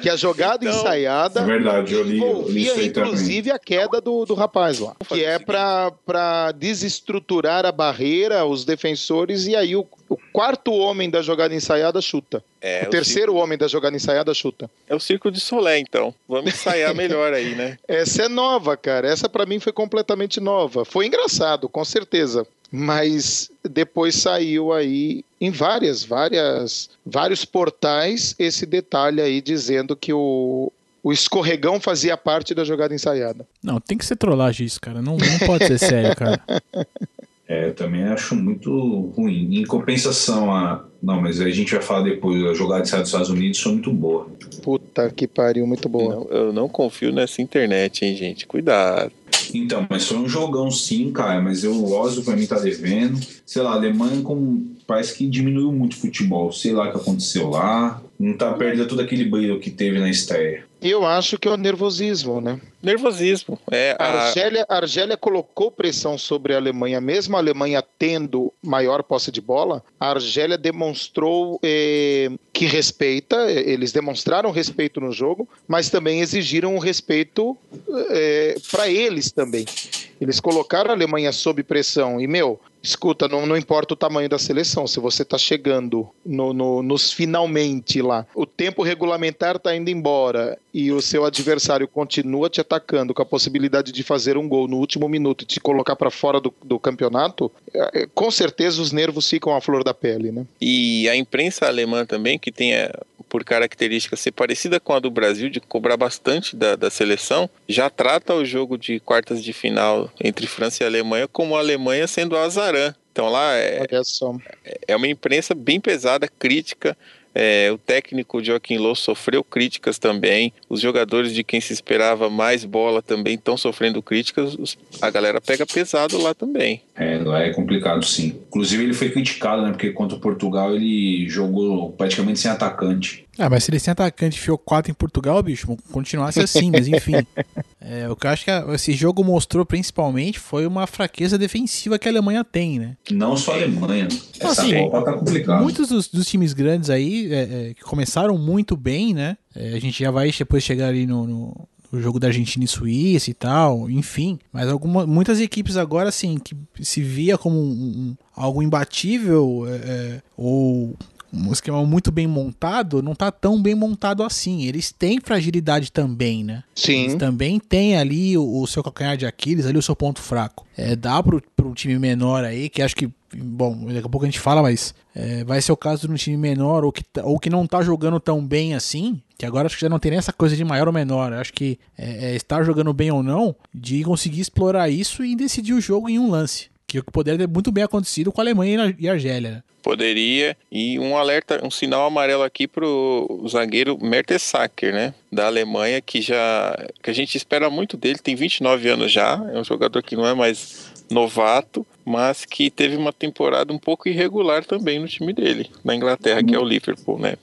S6: Que a jogada
S5: Então,
S6: ensaiada
S3: É verdade, eu li, eu li
S6: envolvia
S3: aí também.
S6: inclusive a queda do, do rapaz lá. Que é para desestruturar a barreira, os defensores, e aí o, o quarto homem da jogada ensaiada chuta.
S5: É,
S6: o terceiro homem da jogada ensaiada chuta.
S5: É o circo de Solé, então. Vamos ensaiar melhor aí, né?
S6: Essa é nova, cara. Essa pra mim foi completamente nova. Foi engraçado, com certeza. Mas depois saiu aí em várias, várias, vários portais esse detalhe aí dizendo que o, o escorregão fazia parte da jogada ensaiada.
S2: Não, tem que ser trollagem isso, cara. Não, não pode ser sério, cara.
S3: É, Eu também acho muito ruim. Em compensação, a. Não, mas a gente vai falar depois. A jogada de saída dos Estados Unidos foi muito boa.
S6: Puta que pariu, muito boa.
S5: Não, eu não confio nessa internet, hein, gente? Cuidado.
S3: Então, mas foi um jogão sim, cara. Mas eu, o Ozil pra mim tá devendo. Sei lá, a Alemanha com, parece que diminuiu muito o futebol. Sei lá o que aconteceu lá. Não tá perdendo todo aquele brilho que teve na estreia.
S6: Eu acho que é o nervosismo, né?
S5: Nervosismo. É,
S6: A
S5: a,
S6: Argélia, a Argélia colocou pressão sobre a Alemanha, mesmo a Alemanha tendo maior posse de bola, a Argélia demonstrou eh, que respeita, eh, eles demonstraram respeito no jogo, mas também exigiram o respeito para eles também. Eles colocaram a Alemanha sob pressão e, meu, escuta, não, não importa o tamanho da seleção, se você está chegando no, no- nos finalmente lá, o tempo regulamentar está indo embora e o seu adversário continua te atacando com a possibilidade de fazer um gol no último minuto e te colocar para fora do, do campeonato, é, é, com certeza os nervos ficam à flor da pele, né?
S5: E a imprensa alemã também, que tem é, por característica ser parecida com a do Brasil, de cobrar bastante da, da seleção, já trata o jogo de quartas de final entre França e Alemanha como a Alemanha sendo a azarã. Então lá é, é uma imprensa bem pesada, crítica. É, o técnico Joaquim Low sofreu críticas também. Os jogadores de quem se esperava mais bola também estão sofrendo críticas. A galera pega pesado lá também.
S3: É, lá é complicado sim. Inclusive ele foi criticado, né? Porque contra o Portugal ele jogou praticamente sem atacante.
S2: Ah, mas se ele sem atacante enfiou 4 em Portugal, bicho, continuasse assim, mas enfim. É, o que eu acho que a- esse jogo mostrou principalmente foi uma fraqueza defensiva que a Alemanha tem, né?
S3: Não só a Alemanha. Essa
S2: Assim,
S3: Copa tá complicada.
S2: Muitos dos, dos times grandes aí é, é, que começaram muito bem, né? É, a gente já vai depois chegar ali no, no- no jogo da Argentina e Suíça e tal, enfim. Mas alguma, muitas equipes agora, assim, que se via como um- um- algo imbatível é, é, ou um esquema muito bem montado, não tá tão bem montado assim. Eles têm fragilidade também, né? Eles
S6: Sim.
S2: também têm ali o, o seu calcanhar de Aquiles, ali o seu ponto fraco. É, dá pro, pro time menor aí, que acho que, bom, daqui a pouco a gente fala, mas é, vai ser o caso de um time menor ou que, tá- ou que não tá jogando tão bem assim, que agora acho que já não tem nem essa coisa de maior ou menor. Eu Acho que é, é estar jogando bem ou não, de conseguir explorar isso e decidir o jogo em um lance. Que o que poderia ter muito bem acontecido com a Alemanha e a- e a Argélia. né?
S5: Poderia. E um alerta, um sinal amarelo aqui pro zagueiro Mertesacker, né? Da Alemanha, que já. que a gente espera muito dele, tem 29 anos já. É um jogador que não é mais novato, mas que teve uma temporada um pouco irregular também no time dele, na Inglaterra, que é o Liverpool, né?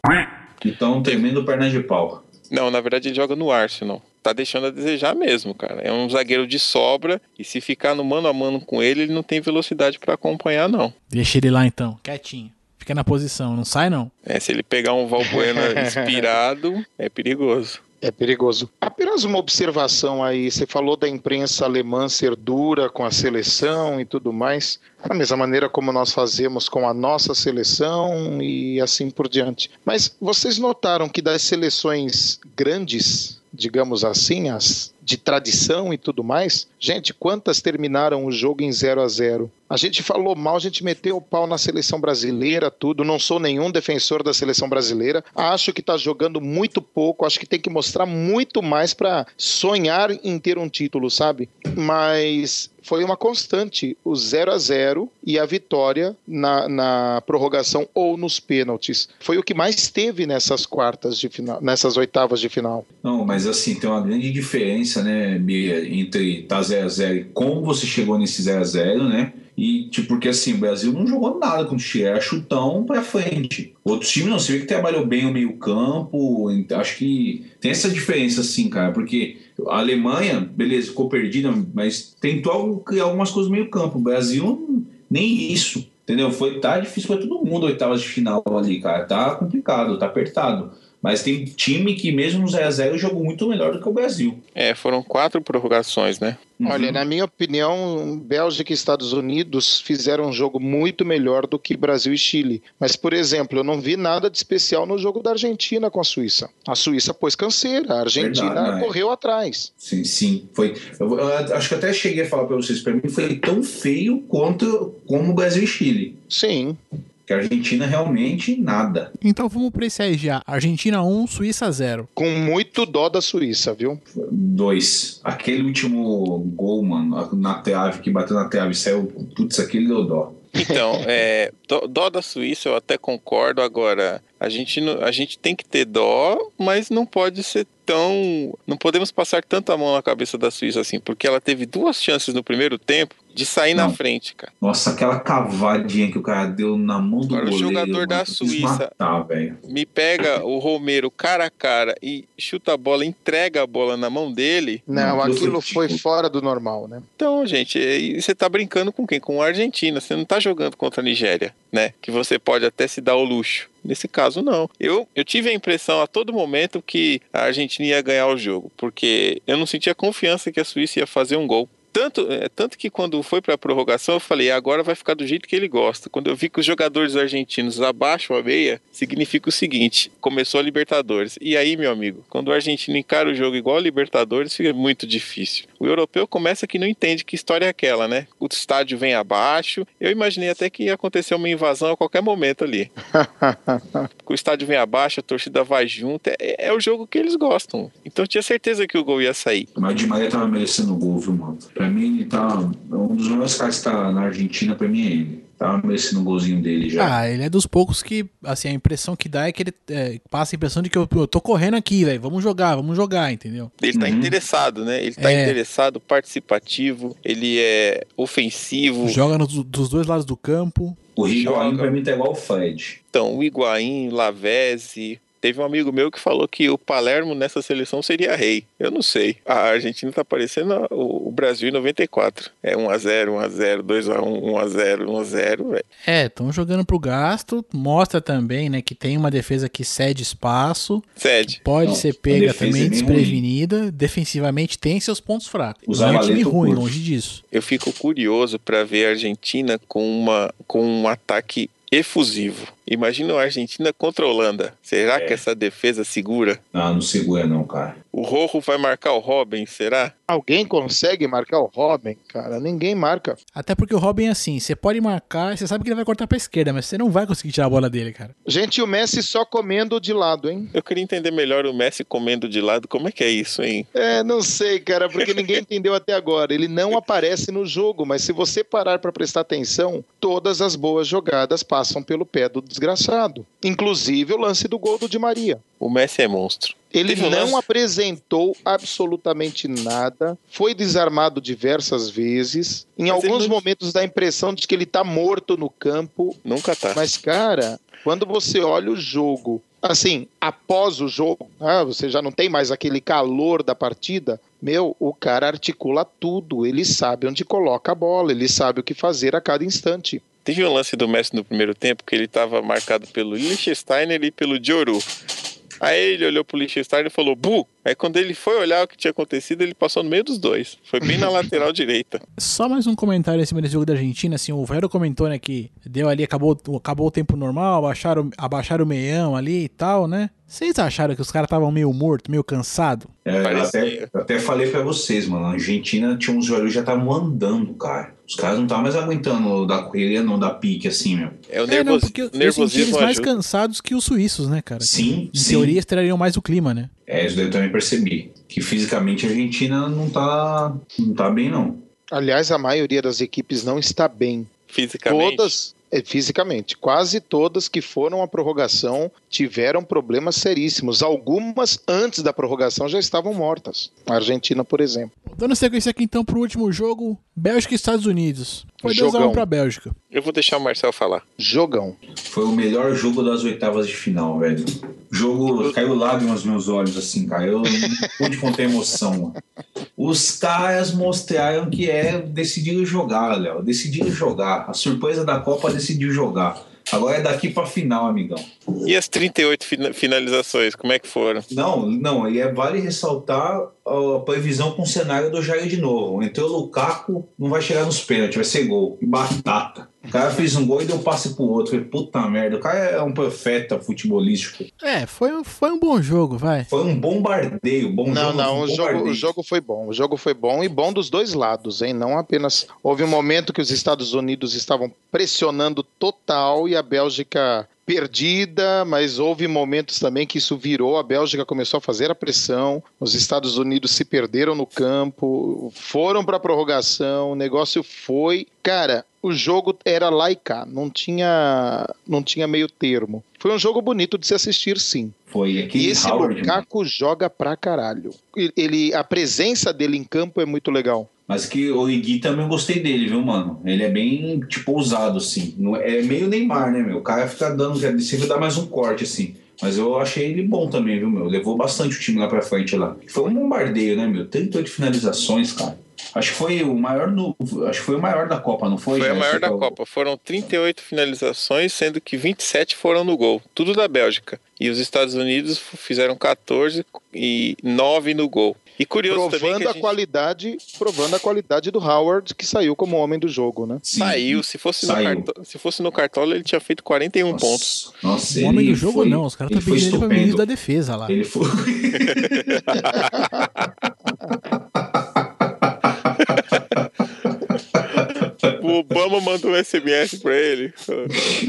S3: Então, tremendo perna de pau.
S5: Não, na verdade ele joga no Arsenal. Tá deixando a desejar mesmo, cara. É um zagueiro de sobra e se ficar no mano a mano com ele, ele não tem velocidade pra acompanhar, não.
S2: Deixa ele lá então, quietinho. Fica na posição, não sai não.
S5: É, se ele pegar um Valbuena inspirado, é perigoso.
S6: É perigoso. Apenas uma observação aí. Você falou da imprensa alemã ser dura com a seleção e tudo mais. Da mesma maneira como nós fazemos com a nossa seleção e assim por diante. Mas vocês notaram que das seleções grandes, digamos assim, as de tradição e tudo mais, gente, quantas terminaram o jogo em 0 a 0 A gente falou mal, a gente meteu o pau na seleção brasileira, tudo. Não sou nenhum defensor da seleção brasileira. Acho que está jogando muito pouco. Acho que tem que mostrar muito mais para sonhar em ter um título, sabe? Mas foi uma constante o 0 a 0 e a vitória na, na prorrogação ou nos pênaltis. Foi o que mais teve nessas quartas de final, nessas oitavas de final.
S3: Não, mas assim, tem uma grande diferença, né, Bia, entre tá 0x0 e como você chegou nesse 0x0, né? E, tipo, porque assim, o Brasil não jogou nada com o Chile, era chutão pra frente. Outros times não, você vê que trabalhou bem o meio-campo, acho que tem essa diferença, assim, cara, porque a Alemanha, beleza, ficou perdida, mas tentou criar algumas coisas no meio-campo. O Brasil, nem isso, entendeu? Foi, tá difícil pra todo mundo, oitavas de final ali, cara, tá complicado, tá apertado. Mas tem time que, mesmo no 0x0, jogou muito melhor do que o Brasil.
S5: É, foram quatro prorrogações, né?
S6: Olha,
S3: Uhum.
S6: na minha opinião, Bélgica e Estados Unidos fizeram um jogo muito melhor do que Brasil e Chile. Mas, por exemplo, eu não vi nada de especial no jogo da Argentina com a Suíça. A Suíça pôs canseira, a Argentina
S3: Verdade,
S6: correu atrás.
S3: Sim, sim. Foi, eu, eu acho que até cheguei a falar para vocês, para mim foi tão feio quanto como o Brasil e Chile.
S6: Sim.
S3: Que a Argentina realmente nada.
S2: Então vamos pra esse aí já. Argentina 1, Suíça 0.
S6: Com muito dó da Suíça, viu?
S3: Dois. Aquele último gol, mano, na trave, que bateu na trave e saiu. Putz, aquele deu dó.
S5: Então, é, dó, dó da Suíça eu até concordo. Agora, a gente, a gente tem que ter dó, mas não pode ser tão. Não podemos passar tanta mão na cabeça da Suíça assim, porque ela teve duas chances no primeiro tempo de sair na
S3: Não.
S5: frente, cara.
S3: Nossa, aquela cavadinha que o cara deu na mão do
S5: Agora, o
S3: goleiro.
S5: jogador da Suíça-
S3: Matar.
S5: Me pega o Romero cara a cara e chuta a bola, entrega a bola na mão dele.
S6: Não,
S3: Não,
S6: aquilo
S3: foi-
S6: fora do normal, né?
S5: Então, gente, você tá brincando com quem? Com a Argentina. Você não tá jogando contra a Nigéria, né? Que você pode até se dar o luxo. Nesse caso, não. Eu, eu tive a impressão a todo momento que a Argentina ia ganhar o jogo, porque eu não sentia confiança que a Suíça ia fazer um gol. Tanto, é, tanto que quando foi para a prorrogação, eu falei, agora vai ficar do jeito que ele gosta. Quando eu vi que os jogadores argentinos abaixam a meia, significa o seguinte: começou a Libertadores. E aí, meu amigo, quando o argentino encara o jogo igual a Libertadores, fica muito difícil. O europeu começa que não entende que história é aquela, né? O estádio vem abaixo. Eu imaginei até que ia acontecer uma invasão a qualquer momento ali. o estádio vem abaixo, a torcida vai junto. É, é o jogo que eles gostam. Então eu tinha certeza que o gol ia sair.
S3: Mas o Di Maria tava merecendo o gol, viu, mano? Pra mim, ele tá. Um dos melhores caras que tá na Argentina, pra mim, é ele. Tava merecendo o golzinho dele já.
S2: Ah, ele é dos poucos que, assim, a impressão que dá é que ele é, passa a impressão de que eu, eu tô correndo aqui, velho. Vamos jogar, vamos jogar, entendeu?
S5: Ele tá
S3: Uhum.
S5: interessado, né? Ele tá
S2: É.
S5: interessado, participativo, ele é ofensivo.
S2: Joga nos- dos dois lados do campo.
S3: o Higuaín pra mim tá igual o Fred.
S5: Então, o Higuaín, Lavezzi. Teve um amigo meu que falou que o Palermo nessa seleção seria rei. Eu não sei. A Argentina tá parecendo a- o Brasil em 94. É 1x0, 1x0, 2x1, 1x0, 1x0, velho.
S2: É, estão jogando pro gasto. Mostra também, né, que tem uma defesa que cede espaço.
S5: Cede.
S2: Pode
S3: Não,
S2: ser pega também
S3: é
S2: desprevenida. Defensivamente tem seus pontos fracos.
S3: O
S2: Não é um time ruim, longe disso.
S5: Eu fico curioso para ver a Argentina com, uma, com um ataque efusivo. Imagina a Argentina contra a Holanda. Será
S3: É.
S5: que essa defesa segura?
S3: Não, não segura não, cara.
S5: O Rojo vai marcar o Robin, será?
S6: Alguém consegue marcar o Robin, cara? Ninguém marca.
S2: Até porque o Robin é assim, você pode marcar, você sabe que ele vai cortar pra esquerda, mas você não vai conseguir tirar a bola dele, cara.
S6: Gente, e o Messi só comendo de lado, hein?
S5: Eu queria entender melhor o Messi comendo de lado. Como é que é isso, hein?
S6: É, não sei, cara, porque ninguém entendeu até agora. Ele não aparece no jogo, mas se você parar pra prestar atenção, todas as boas jogadas passam pelo pé do desgraçado. Inclusive o lance do gol do Di Maria.
S5: O Messi é monstro.
S6: Ele
S5: Teve
S6: não apresentou absolutamente nada, foi desarmado diversas vezes. Em
S5: Mas
S6: alguns
S5: não-
S6: momentos dá a impressão de que ele tá morto no campo.
S5: Nunca tá.
S6: Mas, cara, quando você olha o jogo, assim, após o jogo, ah, você já não tem mais aquele calor da partida. Meu, o cara articula tudo, ele sabe onde coloca a bola, ele sabe o que fazer a cada instante.
S5: Teve um lance do Messi no primeiro tempo que ele estava marcado pelo Liechtensteiner e pelo Dioru. Aí ele olhou pro Liechtensteiner e falou, Bu! Aí quando ele foi olhar o que tinha acontecido, ele passou no meio dos dois. Foi bem na lateral direita.
S2: Só mais um comentário em cima desse jogo da Argentina, assim, o Vero comentou, né, que deu ali, acabou, acabou o tempo normal, abaixaram, abaixaram o meião ali e tal, né? Vocês acharam que os caras estavam meio morto, meio cansado?
S3: É, eu
S5: Parecia.
S3: até, eu até falei pra vocês, mano. A Argentina tinha uns jogadores que já estavam andando, cara. Os caras não estavam mais aguentando da correria, não, da pique, assim, meu.
S5: É o
S2: É,
S5: nervos...
S2: não, porque eu senti eles
S5: nervosismo
S2: mais
S5: ajuda.
S2: cansados que os suíços, né, cara?
S3: Sim,
S2: Em
S3: sim.
S2: teoria, estrariam mais o clima, né?
S3: É, isso daí eu também percebi. Que fisicamente a Argentina não tá, não tá bem, não.
S6: Aliás, a maioria das equipes não está bem.
S5: Fisicamente.
S6: Todas, é, fisicamente, quase todas que foram à prorrogação tiveram problemas seríssimos. Algumas, antes da prorrogação, já estavam mortas. A Argentina, por exemplo.
S2: Dando sequência aqui então pro último jogo, Bélgica e Estados Unidos. Foi 2x1
S6: Jogão.
S2: pra Bélgica.
S5: Eu vou deixar o Marcel falar.
S6: Jogão.
S3: Foi o melhor jogo das oitavas de final, velho. Jogo. Caiu lágrimas nos meus olhos, assim, cara. Eu não pude conter a emoção. Os caras mostraram que é decidiram jogar, Léo. Decidiram jogar. A surpresa da Copa decidiu jogar. Agora é daqui pra final, amigão.
S5: E as 38 fina- finalizações, como é que foram?
S3: Não, não, e é vale ressaltar a previsão com o cenário do Jair de novo. Entrou o Lukaku, não vai chegar nos pênaltis, vai ser gol. Batata. O cara fez um gol e deu passe pro outro. Falei, puta merda, o cara é um profeta futebolístico.
S2: É, foi, um- foi um bom jogo, vai.
S3: Foi um bombardeio, bom
S6: Não,
S3: jogo.
S6: não,
S3: um
S6: o o jogo foi bom. O jogo foi bom e bom dos dois lados, hein? Não apenas. Houve um momento que os Estados Unidos estavam pressionando total e a Bélgica perdida, mas houve momentos também que isso virou, a Bélgica começou a fazer a pressão, os Estados Unidos se perderam no campo, foram para a prorrogação, o negócio foi, cara, o jogo era lá e cá, não tinha, não tinha meio termo. Foi um jogo bonito de se assistir, sim.
S3: Foi
S6: E
S3: aquele
S6: esse
S3: Howard.
S6: Lukaku joga pra caralho. Ele, a presença dele em campo é muito legal.
S3: Mas que o Igui também gostei dele, viu, mano? Ele é bem, tipo, ousado, assim. Não- É meio Neymar, né, meu? O cara fica dando, sempre dar mais um corte, assim. Mas eu achei ele bom também, viu, meu? Levou bastante o time lá pra frente lá. Foi um bombardeio, né, meu? 38 finalizações, cara. Acho que foi o maior no. Acho que foi o maior da Copa, não foi?
S5: Foi
S3: Jéssica?
S5: maior da Copa. Foram 38 finalizações, sendo que 27 foram no gol. Tudo da Bélgica. E os Estados Unidos fizeram 14 e 9 no gol. E curioso também
S6: Provando
S5: que a
S6: a,
S5: gente
S6: qualidade, provando a qualidade do Howard, que saiu como homem do jogo, né?
S3: Sim.
S5: saiu. Se fosse, no
S3: Saiu.
S5: cartão, se fosse no Cartola, ele tinha feito 41 pontos.
S3: Nossa, Nossa,
S2: o homem do jogo
S3: foi-
S2: não, os caras estão
S3: foi
S2: pedindo ele pra ministro da defesa lá.
S3: Ele foi.
S5: O Obama mandou um SMS pra ele.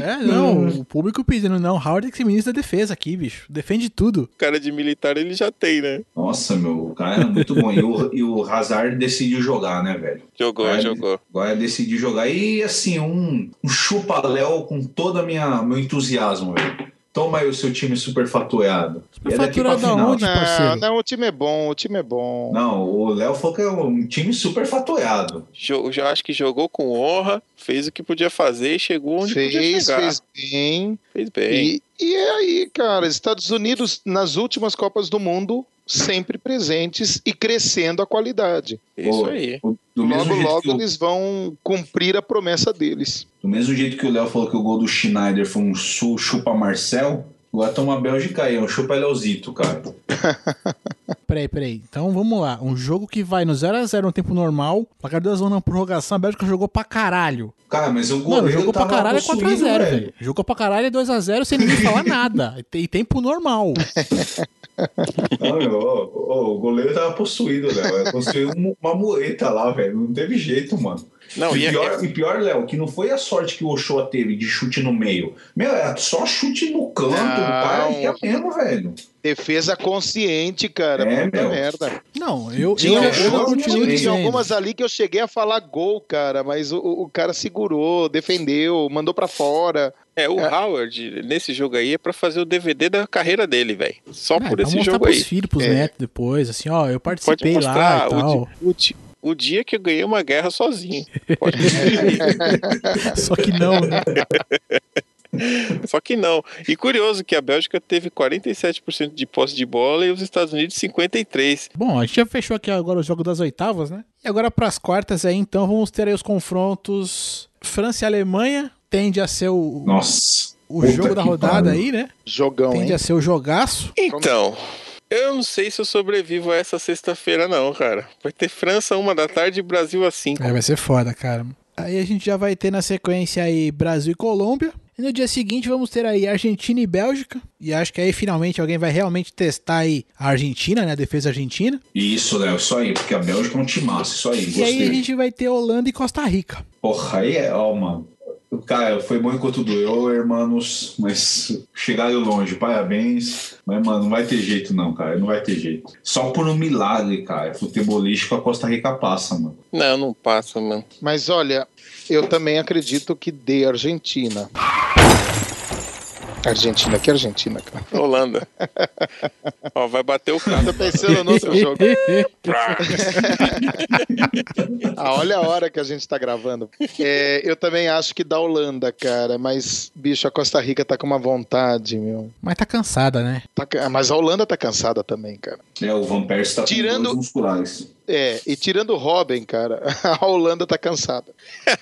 S2: É, não, o público pedindo, não, Howard tem que ser ministro da defesa aqui, bicho. Defende tudo.
S5: Cara de militar ele já tem, né?
S3: Nossa, meu, o cara é muito bom. E o, e o Hazard decidiu jogar, né, velho?
S5: Jogou,
S3: Agora-
S5: jogou.
S3: Agora decidi jogar. E assim, um, um chupa-léu com todo a minha meu entusiasmo, velho. Toma aí o seu time superfatuado. E é
S2: Superfaturado
S3: final.
S2: aonde?
S6: Não,
S2: parceiro.
S6: não, o time é bom, o time é bom.
S3: Não, o Léo falou que é um time superfatuado.
S5: Já acho que jogou com honra, fez o que podia fazer e chegou onde podia
S6: fez,
S5: chegar.
S6: fez bem.
S5: Fez bem.
S6: E, e é aí, cara, Estados Unidos nas últimas Copas do Mundo sempre presentes e crescendo a qualidade.
S5: Isso
S3: Pô,
S5: aí.
S3: o- Do
S6: logo, logo eles vão cumprir a promessa deles.
S3: do mesmo jeito que o Léo falou que o gol do Schneider foi um chupa Marcel, agora toma a Bélgica aí, é um chupa Leozito, cara.
S2: Peraí, peraí. Então vamos lá. Um jogo que vai no 0x0 no tempo normal, placar 2x1 na prorrogação, a Bélgica jogou pra caralho.
S3: Cara, mas o goleiro
S2: Mano, jogou pra caralho é
S3: possuído,
S2: 4x0, velho. Jogou pra caralho é 2x0 sem ninguém falar nada. E tem- tempo normal.
S3: Não, meu, ô, ô, o goleiro tava possuído. Ele Construiu um- uma mureta lá, velho. Não teve jeito, mano.
S5: Não,
S3: e,
S5: e é-
S3: pior, e pior, Léo, que não foi a sorte que o Ochoa teve de chute no meio. Meu, é só chute no canto. O cara
S6: Não.
S3: ia mesmo, velho.
S6: Defesa consciente, cara.
S3: É,
S6: puta
S3: meu.
S6: merda.
S2: Não, eu,
S6: Tinha,
S2: eu, eu continuo
S3: tinha
S6: algumas ali que eu cheguei a falar gol, cara, mas o, o cara segurou, defendeu, mandou pra fora.
S5: É, o Howard, nesse jogo aí, é pra fazer o DVD da carreira dele, velho. Só
S2: É,
S5: por
S2: pra
S5: esse
S2: mostrar
S5: jogo
S2: pros
S5: aí.
S2: filhos, pros
S6: É.
S2: netos depois, assim, ó, eu
S5: Pode
S2: participei lá
S5: mostrar
S2: e tal.
S5: o o dia que eu ganhei uma guerra sozinho. Pode
S2: Só que não, né?
S5: Só que não. E curioso que a Bélgica teve 47% de posse de bola e os Estados Unidos 53%.
S2: Bom, a gente já fechou aqui agora o jogo das oitavas, né? E agora pras quartas aí, então, vamos ter aí os confrontos França e Alemanha. Tende a ser o,
S3: Nossa.
S2: o
S3: puta
S2: jogo da rodada
S3: pariu.
S2: aí, né?
S6: Jogão,
S2: Tende
S6: hein?
S2: a ser o jogaço.
S5: Então, eu não sei se eu sobrevivo a essa sexta-feira, não, cara. Vai ter França uma da tarde e Brasil às 5.
S2: É, vai ser foda, cara. Aí a gente já vai ter na sequência aí Brasil e Colômbia. E no dia seguinte vamos ter aí Argentina e Bélgica. E acho que aí finalmente alguém vai realmente testar aí a Argentina, né? A defesa argentina.
S3: Isso, Léo, isso aí. Porque a Bélgica é um timaço, isso aí.
S2: E aí a gente vai ter Holanda e Costa Rica.
S3: Porra, aí é, ó, mano. Cara, foi bom enquanto doeu, hermanos, mas chegaram longe, parabéns. Mas, mano, não vai ter jeito não, cara, não vai ter jeito. Só por um milagre, cara, futebolístico a Costa Rica passa, mano.
S5: Não, não passa, mano.
S6: Mas olha, eu também acredito que dê Argentina. Argentina, que Argentina, cara.
S5: Holanda. Ó, vai bater o carro.
S6: Tô pensando no outro jogo. Ah, olha a hora que a gente tá gravando. É, eu também acho que da Holanda, cara, mas, bicho, a Costa Rica tá com uma vontade, meu.
S2: Mas tá cansada, né?
S6: Tá mas a Holanda tá cansada também, cara.
S3: É, o Van Persie tá
S6: Tirando-
S3: com musculares.
S6: É, e tirando o Robin, cara, a Holanda tá cansada.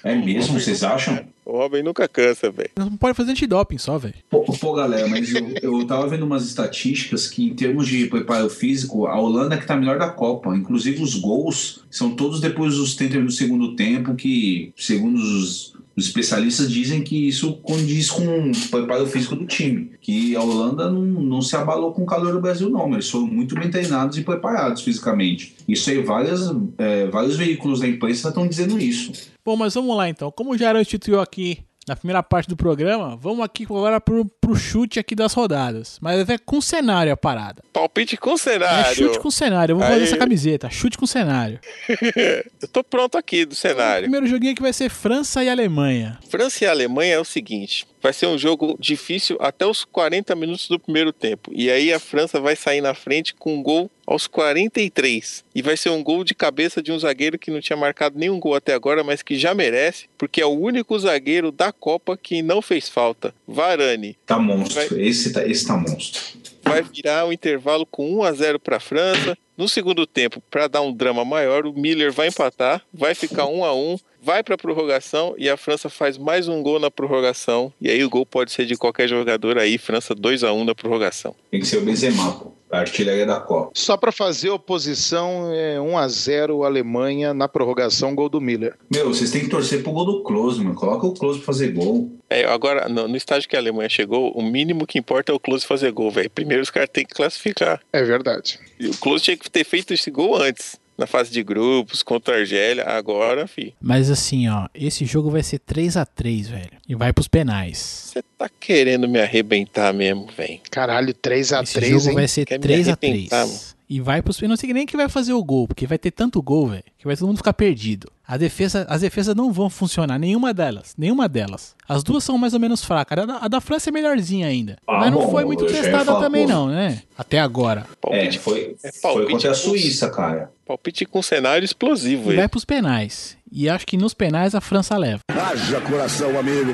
S3: É mesmo, vocês acham?
S5: O Robin nunca cansa, velho.
S2: Não pode fazer antidoping só, velho.
S3: Pô, pô, galera, mas eu, eu tava vendo umas estatísticas que, em termos de preparo físico, a Holanda é que tá melhor da Copa. Inclusive, os gols são todos depois dos 30 do segundo tempo, que, segundo os Os especialistas dizem que isso condiz com o preparo físico do time, que a Holanda não, não se abalou com o calor do Brasil, não, eles foram muito bem treinados e preparados fisicamente. Isso aí, várias, é, vários veículos da imprensa estão dizendo isso.
S2: Bom, mas vamos lá então. Como já instituiu aqui na primeira parte do programa, vamos aqui agora pro, pro chute aqui das rodadas. Mas é com cenário a parada.
S5: Palpite com
S2: É
S5: cenário.
S2: chute com cenário. Eu vou
S5: Aí.
S2: fazer essa camiseta. Chute com cenário.
S5: Eu tô pronto aqui do
S2: O
S5: cenário.
S2: primeiro joguinho aqui vai ser França e Alemanha.
S5: França e Alemanha é o seguinte: vai ser um jogo difícil até os 40 minutos do primeiro tempo. E aí a França vai sair na frente com um gol aos 43. E vai ser um gol de cabeça de um zagueiro que não tinha marcado nenhum gol até agora, mas que já merece, porque é o único zagueiro da Copa que não fez falta. Varane.
S3: Tá monstro.
S5: Vai-
S3: Esse tá, esse tá monstro.
S5: Vai virar o intervalo com 1 a 0 para a França. No segundo tempo, para dar um drama maior, o Miller vai empatar, vai ficar 1 a 1, vai para a prorrogação e a França faz mais um gol na prorrogação. E aí o gol pode ser de qualquer jogador aí, França 2 a 1 na prorrogação.
S3: Tem que ser o Benzema, pô. A artilharia da Copa.
S6: Só para fazer oposição, é 1 a 0 Alemanha na prorrogação, gol do Miller.
S3: Meu, vocês têm que torcer pro gol do Close, mano. Coloca o Close pra fazer gol.
S5: É, agora, no, no estágio que a Alemanha chegou, o mínimo que importa é o Klose fazer gol, velho. Primeiro os caras têm que classificar.
S6: É verdade.
S5: E o Klose tinha que ter feito esse gol antes, na fase de grupos, contra a Argélia. Agora, fi,
S2: Mas assim, ó, esse jogo vai ser 3 a 3 velho. E vai pros penais.
S5: você tá querendo me arrebentar mesmo, velho.
S6: Caralho, 3 a
S2: Esse
S6: 3
S2: jogo
S6: hein?
S2: vai ser
S5: Quer me
S2: 3 a
S5: arrebentar,
S2: 3 E vai pros penais. Não sei nem quem vai fazer o gol, porque vai ter tanto gol, velho, que vai todo mundo ficar perdido. A defesa, as defesas não vão funcionar, nenhuma delas. Nenhuma delas. As duas são mais ou menos fracas. A da, a da França é melhorzinha ainda.
S3: Ah,
S2: mas não
S3: bom,
S2: foi muito testada também,
S3: pô.
S2: não, né? Até agora.
S3: É,
S5: Palpite,
S3: foi,
S5: é
S3: foi
S5: palpite
S3: contra a Suíça, cara.
S5: palpite com cenário explosivo,
S2: E
S5: aí.
S2: vai pros penais. E acho que nos penais a França leva.
S7: Haja coração, amigo.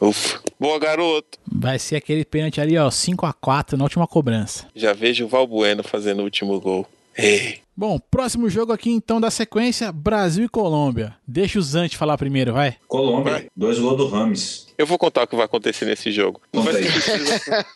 S5: Ufa. Boa, garoto.
S2: Vai ser aquele pênalti ali, ó, 5 a 4 na última cobrança.
S5: Já vejo o Valbueno fazendo o último gol. Ei.
S2: Bom, próximo jogo aqui então da sequência, Brasil e Colômbia. Deixa o Zante falar primeiro, vai.
S3: Colômbia, dois gols do Rames.
S5: Eu vou contar o que vai acontecer nesse jogo. Não vai, surpresa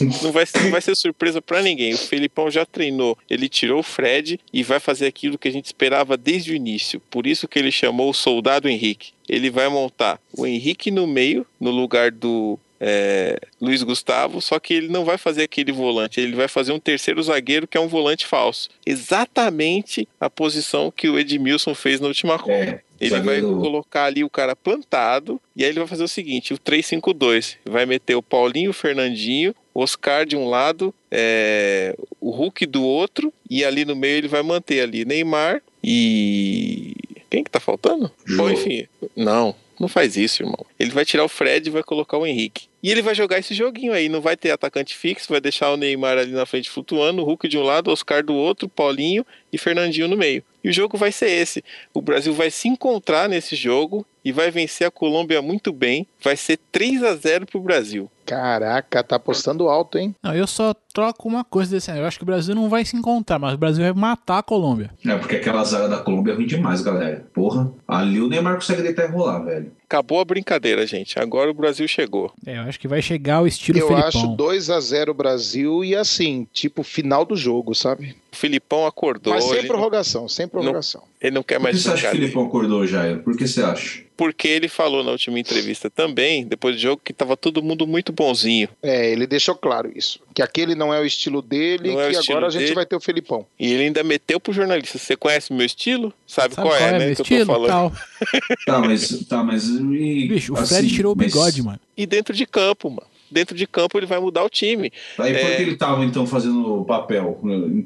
S5: não, vai ser, não vai ser surpresa pra ninguém. O Felipão já treinou. Ele tirou o Fred e vai fazer aquilo que a gente esperava desde o início. Por isso que ele chamou o soldado Henrique. Ele vai montar o Henrique no meio, no lugar do é, Luiz Gustavo, só que ele não vai fazer aquele volante, ele vai fazer um terceiro zagueiro que é um volante falso. Exatamente a posição que o Edmilson fez na última Copa.
S3: É,
S5: Ele vai colocar ali o cara plantado e aí ele vai fazer o seguinte: o 3-5-2. Vai meter o Paulinho, o Fernandinho, o Oscar de um lado, é, o Hulk do outro, e ali no meio ele vai manter ali Neymar e. Quem que tá faltando?
S3: Jô.
S5: Bom, enfim. Não, não faz isso, irmão. Ele vai tirar o Fred e vai colocar o Henrique. E ele vai jogar esse joguinho aí. Não vai ter atacante fixo, vai deixar o Neymar ali na frente flutuando, o Hulk de um lado, o Oscar do outro, Paulinho e Fernandinho no meio. E o jogo vai ser esse. O Brasil vai se encontrar nesse jogo e vai vencer a Colômbia muito bem. Vai ser 3 a 0 pro Brasil.
S6: Caraca, tá apostando alto, hein?
S2: Não, eu só troco uma coisa desse ano. Eu acho que o Brasil não vai se encontrar, mas o Brasil vai matar a Colômbia.
S3: É, porque aquela zaga da Colômbia é ruim demais, galera. Porra. Ali o Neymar consegue deitar e rolar, velho.
S5: Acabou a brincadeira, gente. Agora o Brasil chegou.
S2: É, eu acho que vai chegar o estilo
S6: Eu
S2: Felipão.
S6: acho 2 a 0 Brasil e assim, tipo final do jogo, sabe?
S5: O Filipão acordou.
S6: Mas sem
S5: ele,
S6: prorrogação, sem prorrogação.
S5: ele não quer
S3: Por que
S5: mais
S3: você acha que o. Filipão acordou, Jair? Por que você acha?
S5: Porque ele falou na última entrevista também, depois do jogo, que tava todo mundo muito bonzinho.
S6: É, ele deixou claro isso. Que aquele não é o estilo dele
S5: Não é
S6: e
S5: estilo
S6: agora a gente
S5: dele.
S6: vai ter o Felipão.
S5: E ele ainda meteu pro jornalista: Você conhece meu estilo? Sabe,
S2: Sabe
S5: qual, é, né?
S2: meu
S5: que eu
S2: estilo?
S5: tô falando.
S2: Tal.
S3: Tá, mas. Tá, mas. E,
S2: Bicho, o
S3: assim,
S2: Fred tirou o
S3: mas-
S2: bigode, mano.
S5: E dentro de campo, mano. Dentro de campo ele vai mudar o time.
S3: Aí por
S5: É.
S3: que ele tava então fazendo o papel?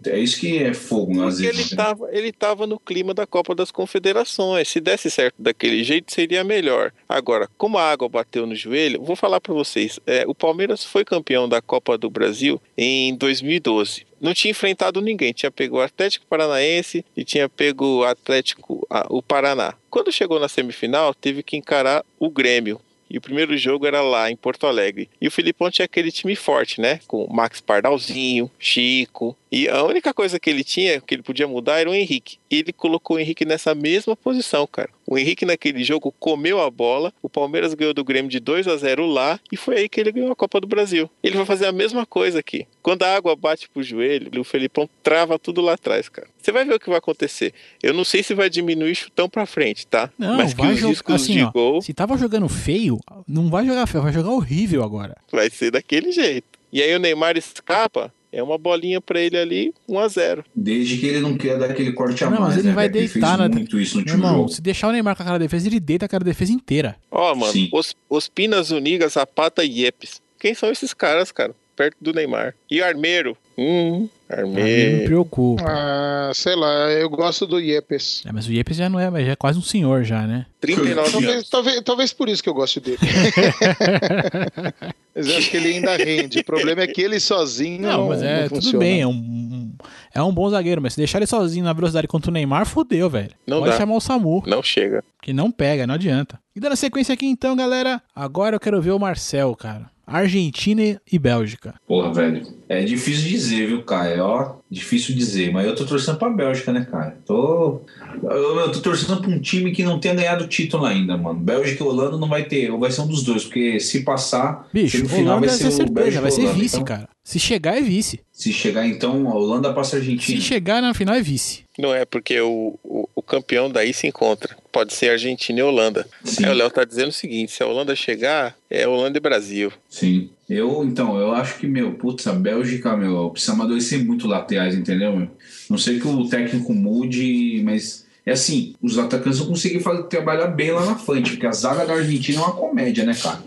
S3: É isso que é fogo, às
S5: Porque ele
S3: vezes. né?
S5: ele tava no clima da Copa das Confederações. Se desse certo daquele jeito, seria melhor. Agora, como a água bateu no joelho, vou falar pra vocês. é, o Palmeiras foi campeão da Copa do Brasil em 2012. Não tinha enfrentado ninguém. Tinha pego o Atlético Paranaense e tinha pego o Atlético, o Paraná. Quando chegou na semifinal, teve que encarar o Grêmio. E o primeiro jogo era lá, em Porto Alegre. E o Filipão tinha aquele time forte, né? Com Max Pardalzinho, Chico. E a única coisa que ele tinha, que ele podia mudar, era o Henrique. E ele colocou o Henrique nessa mesma posição, cara. O Henrique naquele jogo comeu a bola, o Palmeiras ganhou do Grêmio de 2 a 0 lá e foi aí que ele ganhou a Copa do Brasil. Ele vai fazer a mesma coisa aqui. Quando a água bate pro joelho, o Felipão trava tudo lá atrás, cara. Você vai ver o que vai acontecer. Eu não sei se vai diminuir chutão pra frente, tá?
S2: Não,
S5: Mas que
S2: vai
S5: os
S2: jogar assim,
S5: de
S2: ó.
S5: gol
S2: Se tava jogando feio, não vai jogar feio, vai jogar horrível agora.
S5: vai ser daquele jeito. E aí o Neymar escapa, é uma bolinha pra ele ali, 1 a 0
S3: Desde que ele não quer dar aquele corte a
S2: Não,
S3: mais,
S2: mas ele
S3: né,
S2: vai?
S3: Ele
S2: deitar
S3: fez
S2: na-
S3: muito isso no
S2: Meu
S3: último
S2: irmão,
S3: jogo.
S2: se deixar o Neymar com aquela defesa, ele deita aquela defesa inteira.
S5: Ó, mano,
S3: Sim.
S5: os, os Pinas Unigas, Zapata e Yepes. Quem são esses caras, cara? Perto do Neymar. E Armeiro? Hum,
S2: Aí me preocupa.
S6: Ah, sei lá, eu gosto do Yepes.
S2: É, mas o Yepes já não é, mas já é quase um senhor já, né?
S5: 39
S6: Talvez,
S5: anos.
S6: talvez, talvez por isso que eu gosto dele. Mas eu acho que ele ainda rende. O problema é que ele sozinho não,
S2: Não, mas é
S6: não
S2: tudo
S6: funciona.
S2: bem, é um, um- é um bom zagueiro, mas se deixar ele sozinho na velocidade contra o Neymar, fodeu, velho.
S5: Não
S2: Pode
S5: dá.
S2: chamar o SAMU,
S5: Não chega.
S2: que não pega, não adianta. E dando sequência aqui então, galera, agora eu quero ver o Marcel, cara. Argentina e Bélgica.
S3: Porra, velho. É difícil dizer, viu, Caio? Ó, difícil dizer. Mas eu tô torcendo pra Bélgica, né, cara? Tô. Eu, eu tô torcendo pra um time que não tenha ganhado título ainda, mano. Bélgica e Holanda não vai ter. Ou vai ser um dos dois, porque se passar.
S2: Bicho,
S3: semifinal
S2: Holanda vai ser
S3: o
S2: certeza,
S3: Bélgica
S2: vai ser
S3: Holanda.
S2: vice,
S3: Então,
S2: cara. Se chegar, é vice.
S3: Se chegar, então, a Holanda passa a
S2: Se
S3: Argentina.
S2: chegar na final, é vice.
S5: Não é porque o, o, o campeão daí se encontra. Pode ser Argentina e Holanda.
S3: Sim.
S5: Aí o Léo tá dizendo o seguinte: se a Holanda chegar, é Holanda e Brasil.
S3: Sim. Eu, então, eu acho que, meu, putz, a Bélgica, meu, precisa amadurecer muito laterais, entendeu, meu? Não sei que o técnico mude, mas é assim, os atacantes vão conseguir fazer, trabalhar bem lá na frente, porque a zaga da Argentina é uma comédia, né, cara?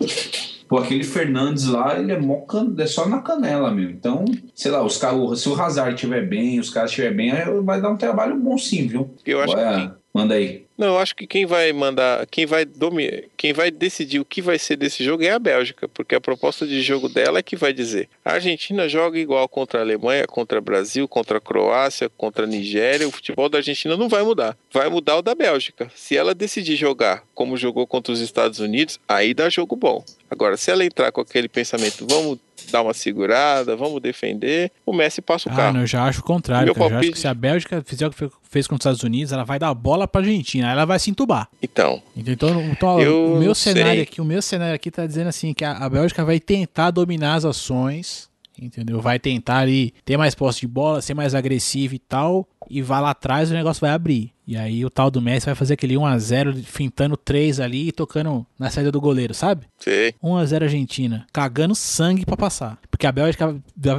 S3: Pô, aquele Fernandes lá, ele é, mó can... é só na canela, meu. Então, sei lá, os caras, se o Hazard estiver bem, os caras estiverem bem, vai dar um trabalho bom sim, viu?
S5: Eu acho
S3: Olha,
S5: que
S3: Manda aí.
S5: Não, eu acho que quem vai mandar, quem vai dominar, quem vai decidir o que vai ser desse jogo é a Bélgica, porque a proposta de jogo dela é que vai dizer. A Argentina joga igual contra a Alemanha, contra o Brasil, contra a Croácia, contra a Nigéria. O futebol da Argentina não vai mudar. Vai mudar o da Bélgica. Se ela decidir jogar como jogou contra os Estados Unidos, aí dá jogo bom. Agora, se ela entrar com aquele pensamento, vamos dar uma segurada, vamos defender, o Messi passa o
S2: Ah,
S5: carro.
S2: não, eu já acho o contrário,
S5: Meu
S2: cara. Eu acho
S5: palpite-
S2: que se a Bélgica fizer o que fe- fez contra os Estados Unidos, ela vai dar a bola pra Argentina, aí ela vai se entubar.
S5: Então?
S2: Então, então o meu cenário
S5: sei.
S2: aqui, o meu cenário aqui tá dizendo assim que a, a Bélgica vai tentar dominar as ações, entendeu? Vai tentar ali ter mais posse de bola, ser mais agressivo e tal, e vai lá atrás o negócio vai abrir. E aí o tal do Messi vai fazer aquele 1 a 0 fintando 3 ali e tocando na saída do goleiro, sabe?
S5: sei.
S2: 1 a 0 Argentina, cagando sangue pra passar. Porque a Bélgica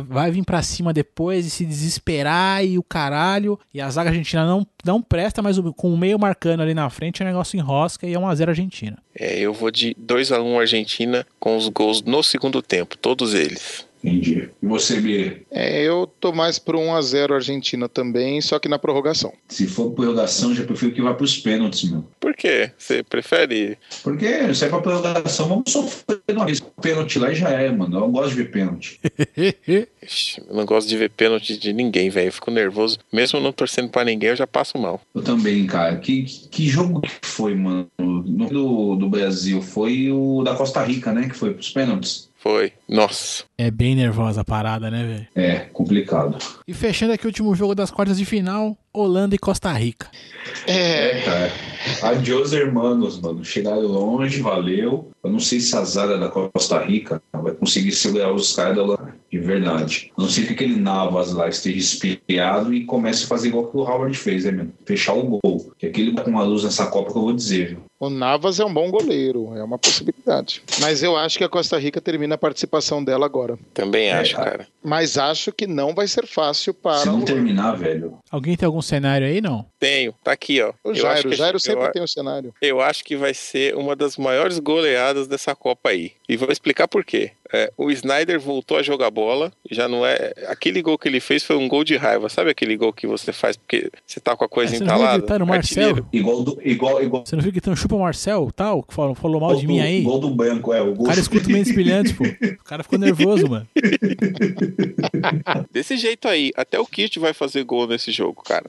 S2: vai vir pra cima depois e se desesperar e o caralho. E a zaga argentina não, não presta, mas com o meio marcando ali na frente, o negócio enrosca e é 1 a 0 Argentina.
S5: É, eu vou de 2 a 1 Argentina com os gols no segundo tempo, todos eles.
S3: Entendi. E você, Bia?
S6: É, eu tô mais pro 1x0 Argentina também, só que na prorrogação.
S3: Se for prorrogação, já prefiro que vá pros pênaltis, meu.
S5: Por quê? Você prefere?
S3: Porque se é pra prorrogação, vamos sofrer uma vez. Pênalti lá e já é, mano. Eu não gosto de ver pênalti.
S5: Eu não gosto de ver pênalti de ninguém, velho. Eu fico nervoso. Mesmo não torcendo pra ninguém, eu já passo mal.
S3: Eu também, cara. Que, que, que jogo que foi, mano? No do, do Brasil foi o da Costa Rica, né? Que foi pros pênaltis.
S5: Foi. Nossa.
S2: É bem nervosa a parada, né, velho?
S3: É, complicado.
S2: E fechando aqui o último jogo das quartas de final, Holanda e Costa Rica.
S3: É, cara. Adiós, hermanos, mano. Chegaram longe, valeu. Eu não sei se a Zara da Costa Rica vai conseguir segurar os caras da Holanda, de verdade. A não sei que aquele Navas lá esteja espiado e comece a fazer igual que o Howard fez, né, meu? Fechar o gol. Que aquele tá com uma luz nessa Copa que eu vou dizer, viu?
S6: O Navas é um bom goleiro, é uma possibilidade. Mas eu acho que a Costa Rica termina a participação dela agora.
S5: Também acho,
S3: cara.
S5: cara.
S6: Mas acho que não vai ser fácil para
S3: Se não
S6: o,
S3: terminar, velho.
S2: Alguém tem algum cenário aí, não?
S5: Tenho. Tá aqui, ó.
S6: o
S5: Eu acho
S6: Jairo. O Jairo
S5: eu
S6: sempre
S5: a-
S6: tem o cenário.
S5: Eu acho que vai ser uma das maiores goleadas dessa Copa aí. E vou explicar por quê. É, o Snyder voltou a jogar bola. Já não é. Aquele gol que ele fez foi um gol de raiva. Sabe aquele gol que você faz porque você tá com a coisa
S2: É, você não viu
S5: entalada?
S2: gritando Marcelo?
S5: Artilheiro.
S3: Igual do. Igual, igual,
S2: Você não viu que tem um chupa Marcel, tal, que falou, falou mal de mim
S3: do,
S2: aí?
S3: Gol do banco, é. O
S2: O
S3: gol
S2: cara escuta o Mendes Brilhantes, pô. O cara ficou nervoso, mano.
S5: Desse jeito aí, até o Kit vai fazer gol nesse jogo, cara.